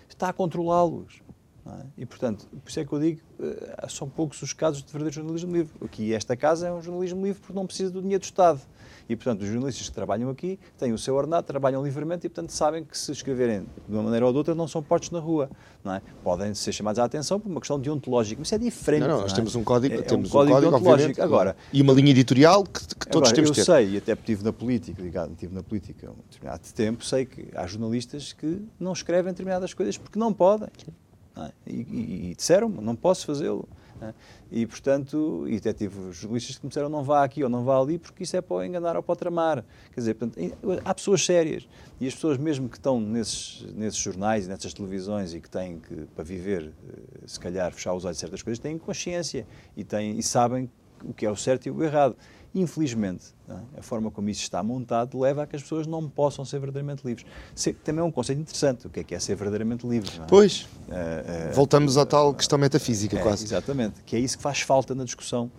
está a controlá-los. É? E, portanto, por isso é que eu digo, uh, são poucos os casos de verdadeiro jornalismo livre. Aqui, esta casa é um jornalismo livre porque não precisa do dinheiro do Estado. E, portanto, os jornalistas que trabalham aqui têm o seu ordenado, trabalham livremente e, portanto, sabem que se escreverem de uma maneira ou de outra não são postos na rua. Não é? Podem ser chamados à atenção por uma questão deontológica, mas isso é diferente. Não, não, nós não é? temos um código, é, temos um código, um código. Agora, e uma linha editorial que, que todos agora, temos eu ter. sei, e até estive na política, ligado, estive na política um determinado tempo, sei que há jornalistas que não escrevem determinadas coisas porque não podem. Não é? e, e, e disseram não posso fazê-lo. Né? E, portanto, e até tive jornalistas que me disseram não vá aqui ou não vá ali porque isso é para enganar ou para tramar. Quer dizer, portanto, há pessoas sérias e as pessoas mesmo que estão nesses, nesses jornais e nessas televisões e que têm que, para viver, eh, se calhar, fechar os olhos a certas coisas, têm consciência e, têm, e sabem o que é o certo e o errado. Infelizmente, é? a forma como isso está montado leva a que as pessoas não possam ser verdadeiramente livres. também é um conceito interessante. O que é que é ser verdadeiramente livre? É? Pois. Uh, uh, Voltamos à tal questão metafísica, é, quase. Exatamente. Que é isso que faz falta na discussão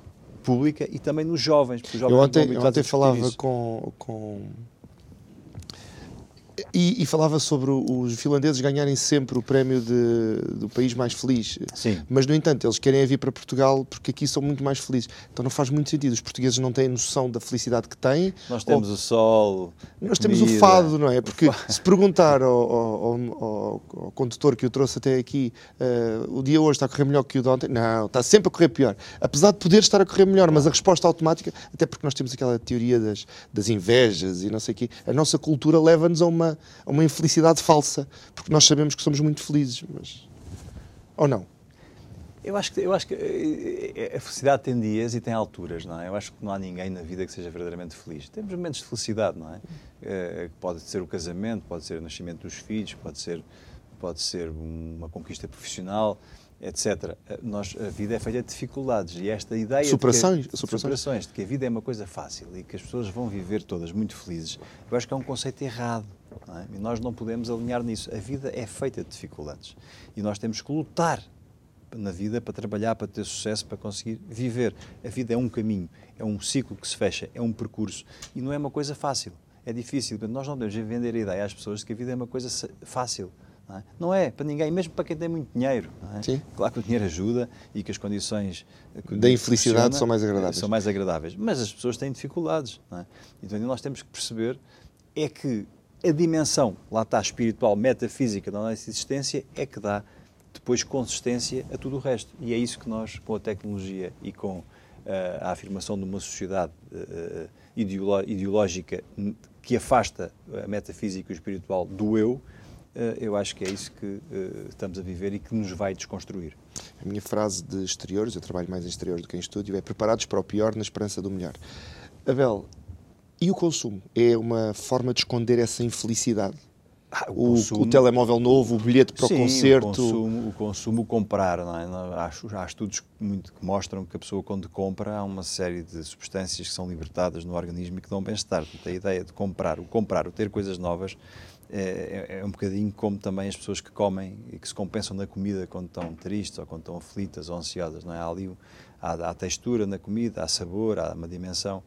pública e também nos jovens. Porque os jovens eu ontem, eu ontem falava com, com E, e, falava sobre os finlandeses ganharem sempre o prémio de, do país mais feliz. Sim. Mas, no entanto, eles querem vir para Portugal porque aqui são muito mais felizes. Então não faz muito sentido. Os portugueses não têm noção da felicidade que têm. Nós temos ou... o sol. Nós temos o fado, não é? Porque se perguntar ao, ao, ao, ao, condutor que o trouxe até aqui uh, o dia hoje está a correr melhor que o de ontem, não, está sempre a correr pior. Apesar de poder estar a correr melhor, mas a resposta automática, até porque nós temos aquela teoria das, das invejas e não sei o quê, a nossa cultura leva-nos a uma, a uma infelicidade falsa, porque nós sabemos que somos muito felizes, mas. Ou não? Eu acho, que, eu acho que eh, eh, a felicidade tem dias e tem alturas, não é? Eu acho que não há ninguém na vida que seja verdadeiramente feliz. Temos momentos de felicidade, não é? é pode ser o casamento, pode ser o nascimento dos filhos, pode ser, pode ser uma conquista profissional, etc. Nós, a vida é feita de dificuldades e esta ideia superações, de que, superações. superações, de que a vida é uma coisa fácil e que as pessoas vão viver todas muito felizes, eu acho que é um conceito errado. É? E nós não podemos alinhar nisso. A vida é feita de dificuldades e nós temos que lutar na vida para trabalhar, para ter sucesso, para conseguir viver. A vida é um caminho, é um ciclo que se fecha, é um percurso e não é uma coisa fácil. É difícil. Nós não devemos vender a ideia às pessoas de que a vida é uma coisa fácil. Não é? não é? para ninguém, mesmo para quem tem muito dinheiro. É? Claro que o dinheiro ajuda e que as condições da infelicidade são mais agradáveis. São mais agradáveis, mas as pessoas têm dificuldades. É? Então nós temos que perceber é que a dimensão, lá está, espiritual, metafísica da nossa existência é que dá depois consistência a tudo o resto. E é isso que nós, com a tecnologia e com uh, a afirmação de uma sociedade uh, ideológica que afasta a metafísica e o espiritual do eu, eu acho que é isso que eh, estamos a viver e que nos vai desconstruir. A minha frase de exteriores, eu trabalho mais em exteriores do que em estúdio, é preparados para o pior na esperança do melhor. Abel, e o consumo? É uma forma de esconder essa infelicidade? Ah, o, consumo, o, telemóvel novo, o bilhete para sim, o concerto. O consumo, o consumo, o comprar. Não é? há, há, estudos muito, que mostram que a pessoa, quando compra, há uma série de substâncias que são libertadas no organismo e que dão bem-estar. A ideia de comprar, o comprar, o ter coisas novas, é, é, é, um bocadinho como também as pessoas que comem e que se compensam na comida quando estão tristes ou quando estão aflitas ou ansiosas. Não é? Há ali há, há textura na comida, há sabor, há uma dimensão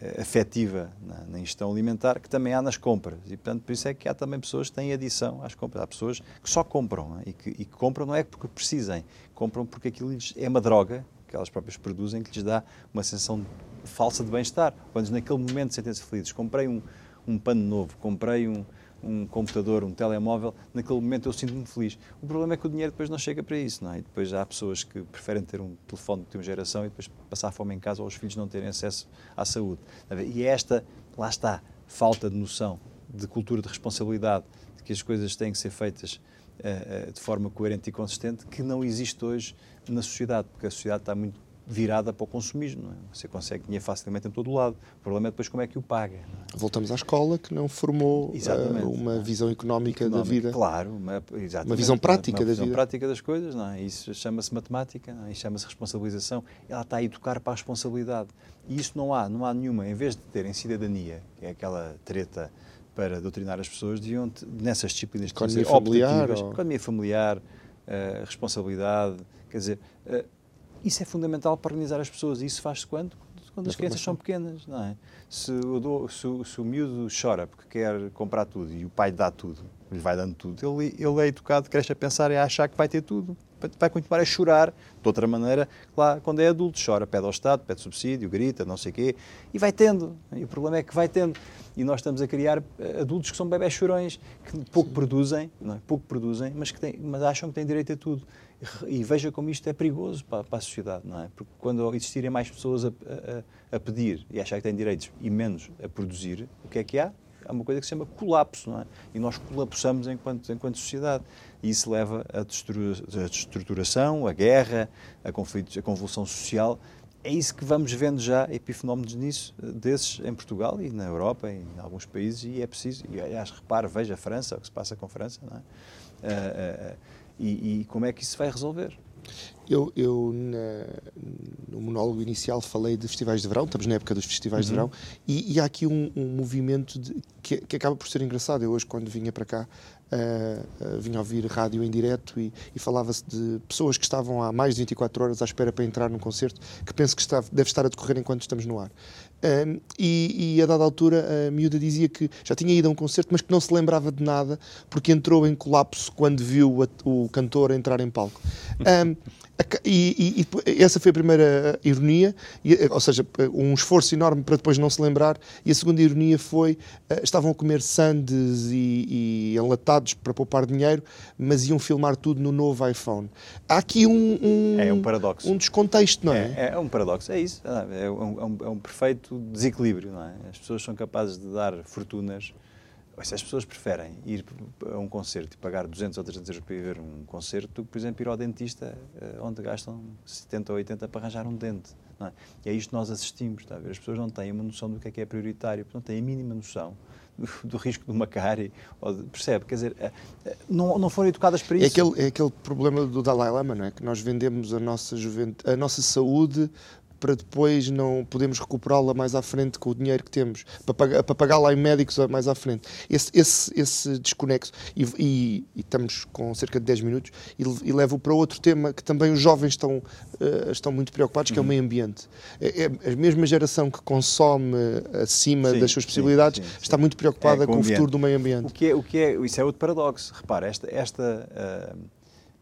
eh, afetiva na, na, ingestão alimentar que também há nas compras. E, portanto, por isso é que há também pessoas que têm adição às compras. Há pessoas que só compram é? e, que, e que compram não é porque precisem, compram porque aquilo é uma droga que elas próprias produzem que lhes dá uma sensação falsa de bem-estar. Quando naquele momento sentem-se felizes. Comprei um, um pano novo, comprei um, um computador, um telemóvel, naquele momento eu sinto-me feliz. O problema é que o dinheiro depois não chega para isso, não é? E depois há pessoas que preferem ter um telefone de última geração e depois passar fome em casa ou os filhos não terem acesso à saúde. E é esta, lá está, falta de noção, de cultura de responsabilidade, de que as coisas têm que ser feitas uh, uh, de forma coerente e consistente, que não existe hoje na sociedade, porque a sociedade está muito virada para o consumismo. Não é? Você consegue dinheiro facilmente em todo o lado. O problema é depois como é que o paga. É? Voltamos à escola que não formou uh, uma visão económica, económica, da vida. Claro, uma, uma visão prática uma, uma da visão vida. prática das coisas. Não é? Isso chama-se matemática, não é? isso chama-se responsabilização. Ela está a educar para a responsabilidade. E isso não há, não há nenhuma. Em vez de terem cidadania, que é aquela treta para doutrinar as pessoas, deviam, nessas disciplinas, economia familiar, ou... economia familiar, uh, responsabilidade, quer dizer... Uh, isso é fundamental para organizar as pessoas. E isso faz-se quando? Quando as crianças são pequenas, não é? Se o, se, se o miúdo chora porque quer comprar tudo e o pai lhe dá tudo, lhe vai dando tudo, ele, ele é educado, cresce a pensar e a achar que vai ter tudo. Vai continuar a chorar de outra maneira, lá quando é adulto, chora, pede ao Estado, pede subsídio, grita, não sei o quê, e vai tendo. E o problema é que vai tendo. E nós estamos a criar eh, adultos que são bebés chorões, que pouco Sim. produzem, não é? pouco produzem, mas, que têm, mas acham que têm direito a tudo. E veja como isto é perigoso para, para a sociedade, não é? Porque quando existirem mais pessoas a, a, a, pedir e achar que têm direitos e menos a produzir, o que é que há? Há uma coisa que se chama colapso, não é? E nós colapsamos enquanto, enquanto sociedade. E isso leva a destruturação, a guerra, a conflitos, a convulsão social. É isso que vamos vendo já, epifenómenos nisso, desses em Portugal e na Europa, em alguns países, e é preciso. E, aliás, repare, veja a França, o que se passa com a França, não é? Uh, uh, e, e como é que isso vai resolver? Eu, eu na, no monólogo inicial falei de festivais de verão, estamos na época dos festivais uhum. de verão, e, e, há aqui um, um movimento de, que, que, acaba por ser engraçado. Eu hoje, quando vinha para cá, uh, uh, vinha ouvir rádio em direto e, e falava-se de pessoas que estavam há mais de 24 horas à espera para entrar num concerto, que penso que está, deve estar a decorrer enquanto estamos no ar. Um, e, e, a dada altura a miúda dizia que já tinha ido a um concerto, mas que não se lembrava de nada porque entrou em colapso quando viu a, o cantor entrar em palco. Um, e, e, essa foi a primeira ironia, ou seja, um esforço enorme para depois não se lembrar. E a segunda ironia foi: uh, estavam a comer sandes e, e, enlatados para poupar dinheiro, mas iam filmar tudo no novo iPhone. Há aqui um, um é um paradoxo, um descontexto, não é? É, é um paradoxo, é isso. É, é um, é um, é um perfeito desequilíbrio, não é? As pessoas são capazes de dar fortunas se as pessoas preferem ir a um concerto e pagar 200 ou 300 euros para ir ver um concerto do que, por exemplo, ir ao dentista, eh, onde gastam 70 ou 80 para arranjar um dente. É? E é isto que nós assistimos. Está a ver? As pessoas não têm uma noção do que é que é prioritário, não têm a mínima noção do, do risco de uma cárie. De, percebe? Quer dizer, eh, eh, não, não foram educadas para é isso. É aquele, é aquele problema do Dalai Lama, não é? Que nós vendemos a nossa, a nossa saúde para depois não podemos recuperá-la mais à frente com o dinheiro que temos, para, para pagá-la em médicos mais à frente. Esse, esse, esse desconexo, e, e, e, estamos com cerca de 10 minutos, e, e levo para outro tema que também os jovens estão, uh, estão muito preocupados, que é o uhum. meio ambiente. É, é a mesma geração que consome acima sim, das suas possibilidades sim, sim, está muito preocupada é, com, com o futuro do meio ambiente. O que é, o que é, isso é outro paradoxo. Repara, esta, esta, uh,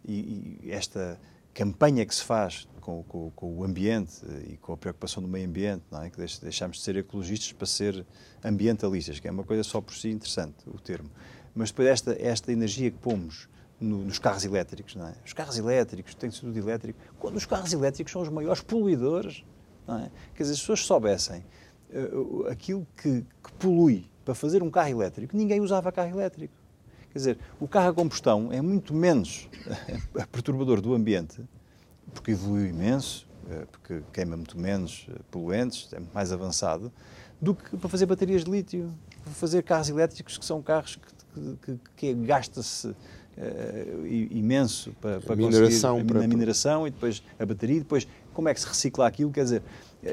e, esta campanha que se faz com, com, com, o ambiente e com a preocupação do meio ambiente, não é? que deixamos de ser ecologistas para ser ambientalistas, que é uma coisa só por si interessante, o termo. Mas depois esta, esta energia que pomos no, nos carros elétricos, não é? os carros elétricos, tem tudo elétrico, quando os carros elétricos são os maiores poluidores, não é? Quer dizer, as pessoas soubessem uh, aquilo que, que polui para fazer um carro elétrico, ninguém usava carro elétrico. Quer dizer, o carro a combustão é muito menos perturbador do ambiente porque evoluiu imenso, eh, porque queima muito menos eh, poluentes, é muito mais avançado, do que para fazer baterias de lítio, para fazer carros elétricos que são carros que, que, que gasta-se uh, imenso para, para mineração, conseguir a, para... mineração e depois a bateria, e depois como é que se recicla aquilo, quer dizer,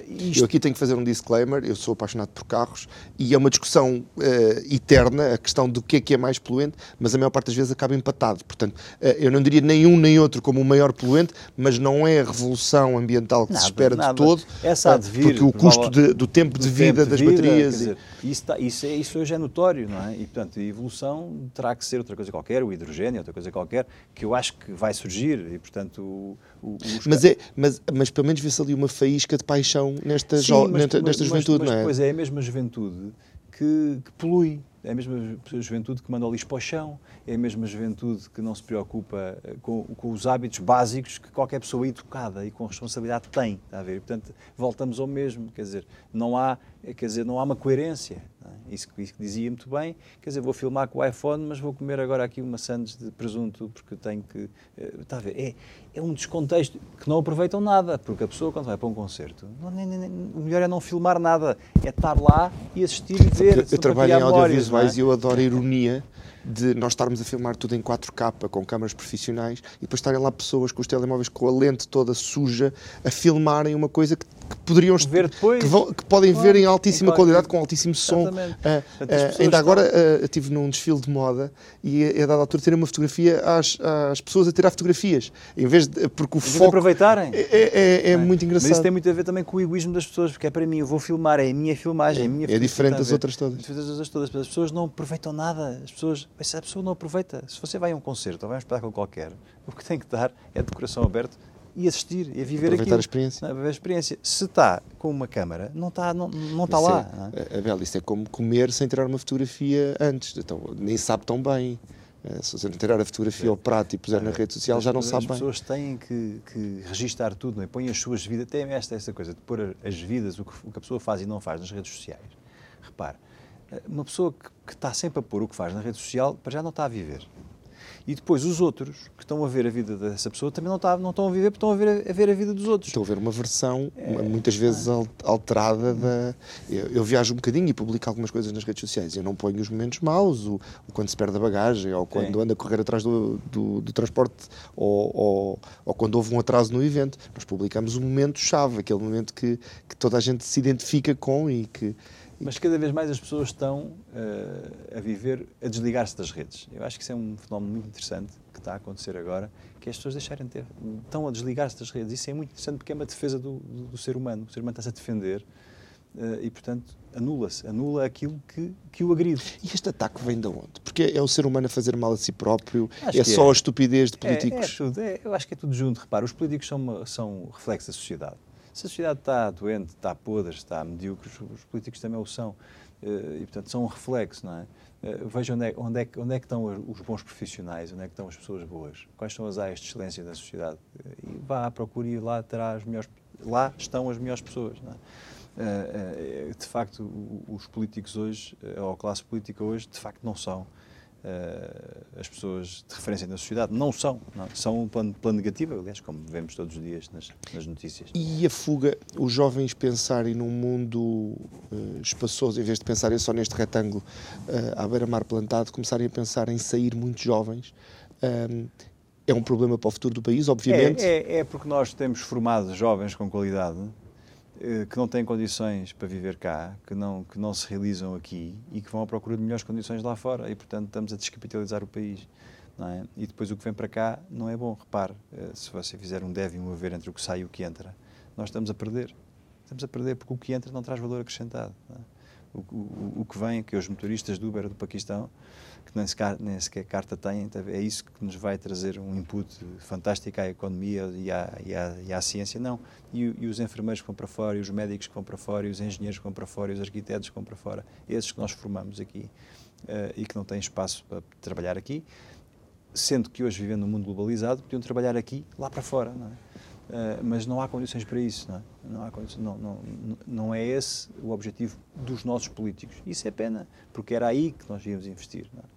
isto... Eu aqui tenho que fazer um disclaimer, eu sou apaixonado por carros e é uma discussão uh, eterna a questão do que é que é mais poluente, mas a maior parte das vezes acaba empatado. Portanto, uh, eu não diria nem um nem outro como o maior poluente, mas não é a revolução ambiental que nada, se espera nada. de todo, Essa há de vir, porque o custo de, do tempo de vida das vida, baterias... Dizer, isso, tá, isso, é, isso hoje é notório, não é? E, portanto, a evolução terá que ser outra coisa qualquer, o hidrogênio, outra coisa qualquer, que eu acho que vai surgir e, portanto... O, o, mas, é, mas, mas pelo menos vê-se ali uma faísca de paixão nesta, Sim, jo, mas, nesta, nesta mas, juventude, mas, não é? Pois é, a mesma juventude que, que polui, é a mesma juventude que manda o lixo para o chão, é a mesma juventude que não se preocupa eh, com, com, os hábitos básicos que qualquer pessoa educada e com responsabilidade tem, está a ver? E, portanto, voltamos ao mesmo, quer dizer, não há, quer dizer, não há uma coerência. É? Isso, que dizia muito bem, quer dizer, vou filmar com o iPhone, mas vou comer agora aqui uma sandes de presunto porque tenho que, eh, está a ver? É, é um descontexto que não aproveitam nada, porque a pessoa quando vai para um concerto, não, nem, nem, o melhor é não filmar nada, é estar lá e assistir e ver. Eu, eu trabalho em audiovisuais é? e eu adoro a ironia de nós estarmos a filmar tudo em 4K com câmaras profissionais e depois estarem lá pessoas com os telemóveis com a lente toda suja a filmarem uma coisa que, que poderiam ver depois. Que, vão, que podem claro, ver em altíssima claro, qualidade, com altíssimo som. Uh, uh, ainda agora uh, estive num desfile de moda e a, a dada altura terem uma fotografia às, às pessoas a tirar fotografias, em vez de porque o foco de aproveitarem. É, é, é, é, muito engraçado. Mas isso tem muito a ver também com o egoísmo das pessoas, porque é para mim, eu vou filmar, é a minha filmagem, é a minha É diferente das outras todas. É diferente das outras todas. As pessoas não aproveitam nada. As pessoas se a pessoa não aproveita, se você vai a um concerto ou vai a um espetáculo qualquer, o que tem que dar é de coração aberto e assistir, e viver Aproveitar aquilo. a experiência. A experiência. Se está com uma câmara, não está, não, não está lá. É, não é? Abel, isso é como comer sem tirar uma fotografia antes. Então, nem sabe tão bem. Eh, se você não tirar a fotografia ao prato e puser na rede social, já não sabe bem. As pessoas têm que, que registar tudo, não é? põem as suas vidas, tem esta, esta coisa de pôr as vidas, o que, o que a pessoa faz e não faz nas redes sociais. Repare, uma pessoa que, que está sempre a pôr o que faz na rede social, para já não está a viver. E depois os outros que estão a ver a vida dessa pessoa também não, tá, não estão a viver porque estão a ver a, ver a vida dos outros. Estão a ver uma versão é, muitas vezes alterada da. Eu, eu, viajo um bocadinho e publico algumas coisas nas redes sociais. Eu não ponho os momentos maus, o, o quando se perde a bagagem, ou quando anda a correr atrás do, do, do transporte, ou, ou, ou, quando houve um atraso no evento. Nós publicamos o momento-chave, aquele momento que, que toda a gente se identifica com e que mas cada vez mais as pessoas estão uh, a viver, a desligar-se das redes. Eu acho que isso é um fenómeno muito interessante que está a acontecer agora, que é as pessoas deixarem de ter, estão a desligar-se das redes. Isso é muito interessante porque é uma defesa do, do, do ser humano. O ser humano está-se a defender uh, e, portanto, anula-se, anula aquilo que, que o agride. E este ataque vem de onde? Porque é o ser humano a fazer mal a si próprio? Acho é só é. a estupidez de políticos? É, é tudo. É, eu acho que é tudo junto. Repara, os políticos são, uma, são reflexo da sociedade. Se a sociedade está doente, está podre, está medíocre, os políticos também o são. Eh, e, portanto, são um reflexo, não é? Eh, veja onde é, onde, é, onde é que estão os bons profissionais, onde é que estão as pessoas boas, quais são as áreas de excelência da sociedade. Eh, e vá, procure ir lá, terá as melhores, lá estão as melhores pessoas, não é? De facto, os políticos hoje, ou a classe política hoje, de facto não são as pessoas de referência na sociedade. Não são. Não. São um plano, plano negativo, aliás, como vemos todos os dias nas, nas notícias. E a fuga, os jovens pensarem num mundo uh, espaçoso, em vez de pensarem só neste retângulo uh, à beira-mar plantado, começarem a pensar em sair muitos jovens. Um, é um problema para o futuro do país, obviamente. É, é, é porque nós temos formado jovens com qualidade eh, que não têm condições para viver cá, que não, que não se realizam aqui e que vão à procura de melhores condições lá fora. E, portanto, estamos a descapitalizar o país. É? E depois o que vem para cá não é bom. Repare, eh, se você fizer um deve e um haver entre o que sai e o que entra, nós estamos a perder. Estamos a perder porque o que entra não traz valor acrescentado. É? O, o, o, que vem, que os motoristas do Uber do Paquistão que nem sequer, nem sequer carta têm. Então é isso que nos vai trazer um input fantástico à economia e à, e à, e à ciência. Não. E, e, os enfermeiros que vão para fora, e os médicos que vão para fora, e os engenheiros que vão para fora, e os arquitetos que vão para fora, esses que nós formamos aqui uh, e que não têm espaço para trabalhar aqui, sendo que hoje vivendo num mundo globalizado, podiam trabalhar aqui, lá para fora. Não é? Uh, mas não há condições para isso, não é? Não, há condições, não, não, não é esse o objetivo dos nossos políticos. Isso é pena, porque era aí que nós íamos investir. Não é?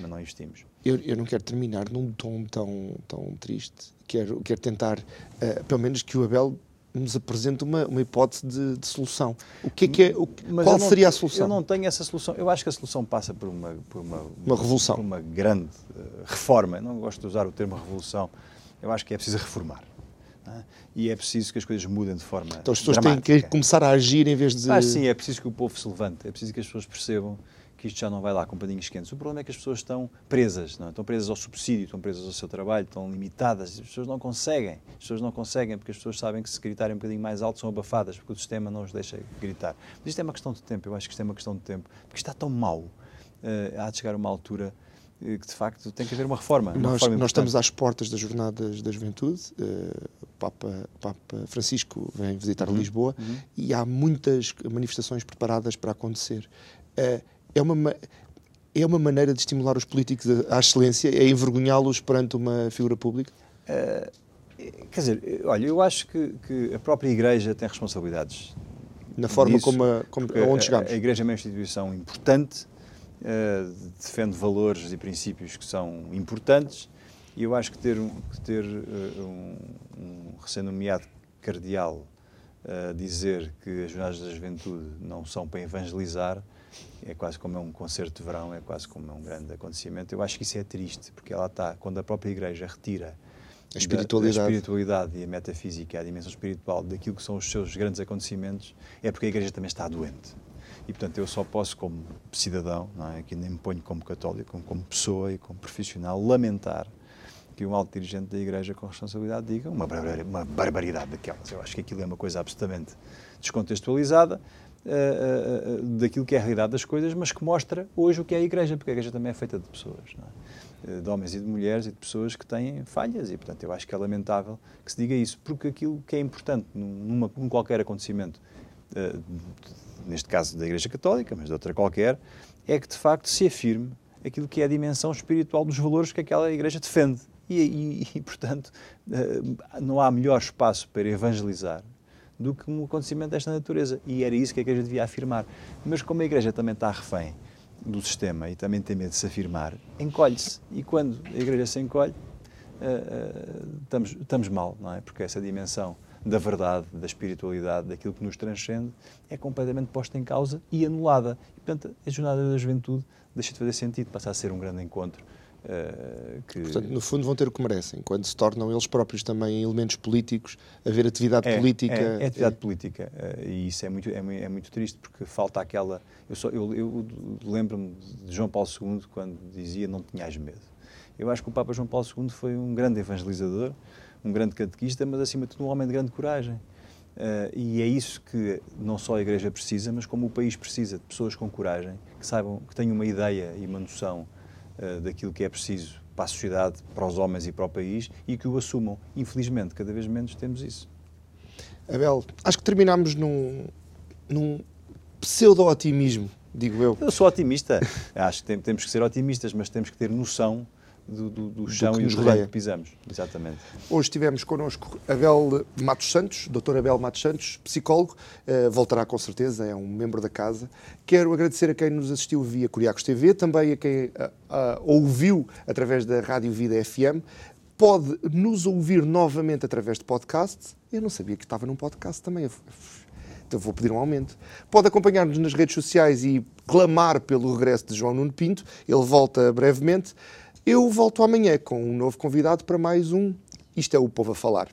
Mas não investimos. Eu, eu não quero terminar num tom tão, tão triste. Quero, quero tentar, uh, pelo menos, que o Abel nos apresente uma, uma hipótese de, de solução. O que é que é, o, qual não, seria a solução? Eu não tenho essa solução. Eu acho que a solução passa por uma, por uma, uma revolução. Por uma grande uh, reforma. Eu não gosto de usar o termo revolução. Eu acho que é preciso reformar. É? E é preciso que as coisas mudem de forma Então as pessoas dramática. têm que começar a agir em vez de... Ah, sim, é preciso que o povo se levante. É preciso que as pessoas percebam que isto já não vai lá com padinhos quentes. O problema é que as pessoas estão presas, não é? estão presas ao subsídio, estão presas ao seu trabalho, estão limitadas. As pessoas não conseguem. As pessoas não conseguem porque as pessoas sabem que se gritarem um bocadinho mais alto são abafadas, porque o sistema não os deixa gritar. Mas isto é uma questão de tempo, eu acho que isto é uma questão de tempo, porque está tão mau. Uh, há de chegar a uma altura eh, que de facto tem que haver uma reforma. Uma nós, reforma nós estamos às portas das Jornadas da Juventude. Uh, Papa, Papa Francisco vem visitar uhum. Lisboa uhum. e há muitas manifestações preparadas para acontecer. Uh, é uma, é uma maneira de estimular os políticos à excelência? É envergonhá-los perante uma figura pública? Uh, quer dizer, olha, eu acho que, que, a própria Igreja tem responsabilidades. Na forma disso, como, a, como aonde chegamos. A, a Igreja é uma instituição importante, uh, defende valores e princípios que são importantes, e eu acho que ter, que ter uh, um, um recém-nomeado cardeal a dizer que as jornadas da juventude não são para evangelizar é quase como é um concerto de verão, é quase como é um grande acontecimento. Eu acho que isso é triste, porque ela está, quando a própria Igreja retira a espiritualidade. Da, a espiritualidade e a metafísica, a dimensão espiritual daquilo que são os seus grandes acontecimentos, é porque a Igreja também está doente. E, portanto, eu só posso, como cidadão, não é? aqui nem me ponho como católico, como, como pessoa e como profissional, lamentar que um alto dirigente da Igreja com responsabilidade diga uma barbaridade, uma barbaridade daquelas. Eu acho que aquilo é uma coisa absolutamente descontextualizada uh, uh, daquilo que é a realidade das coisas, mas que mostra hoje o que é a Igreja, porque a Igreja também é feita de pessoas, é? de homens e de mulheres e de pessoas que têm falhas e, portanto, eu acho que é lamentável que se diga isso, porque aquilo que é importante numa, num qualquer acontecimento, neste caso da Igreja Católica, mas de outra qualquer, é que de facto se afirme aquilo que é a dimensão espiritual dos valores que aquela Igreja defende. E, e, e, portanto, não há melhor espaço para evangelizar do que um acontecimento desta natureza. E era isso que a Igreja devia afirmar. Mas como a Igreja também está refém do sistema e também tem medo de se afirmar, encolhe-se. E quando a Igreja se encolhe, uh, uh, estamos, estamos mal, não é? Porque essa dimensão da verdade, da espiritualidade, daquilo que nos transcende, é completamente posta em causa e anulada. E, portanto, a Jornada da Juventude deixa de fazer sentido, passa a ser um grande encontro. Uh, que... Portanto, no fundo, vão ter o que merecem, quando se tornam eles próprios também elementos políticos, haver atividade é, política. É, é atividade é... política, uh, e isso é muito, é, é, muito triste, porque falta aquela. Eu, só, eu, eu lembro-me de João Paulo II quando dizia: Não tinhas medo. Eu acho que o Papa João Paulo II foi um grande evangelizador, um grande catequista, mas acima de tudo um homem de grande coragem. Uh, e é isso que não só a Igreja precisa, mas como o país precisa de pessoas com coragem, que saibam, que tenham uma ideia e uma noção uh, daquilo que é preciso para a sociedade, para os homens e para o país e que o assumam. Infelizmente, cada vez menos temos isso. Abel, acho que terminamos num, num pseudo-otimismo, digo eu. Eu sou otimista. acho que temos que ser otimistas, mas temos que ter noção do, do, do chão do e do terreno que pisamos. Exatamente. Hoje tivemos connosco Abel Matos Santos, doutor Abel Matos Santos, psicólogo, uh, voltará com certeza, é um membro da casa. Quero agradecer a quem nos assistiu via Curiacos TV, também a quem uh, uh, ouviu através da Rádio Vida FM. Pode nos ouvir novamente através de podcast. Eu não sabia que estava num podcast também. Então vou pedir um aumento. Pode acompanhar-nos nas redes sociais e clamar pelo regresso de João Nuno Pinto. Ele volta brevemente. Eu volto amanhã com um novo convidado para mais um Isto é o Povo a Falar.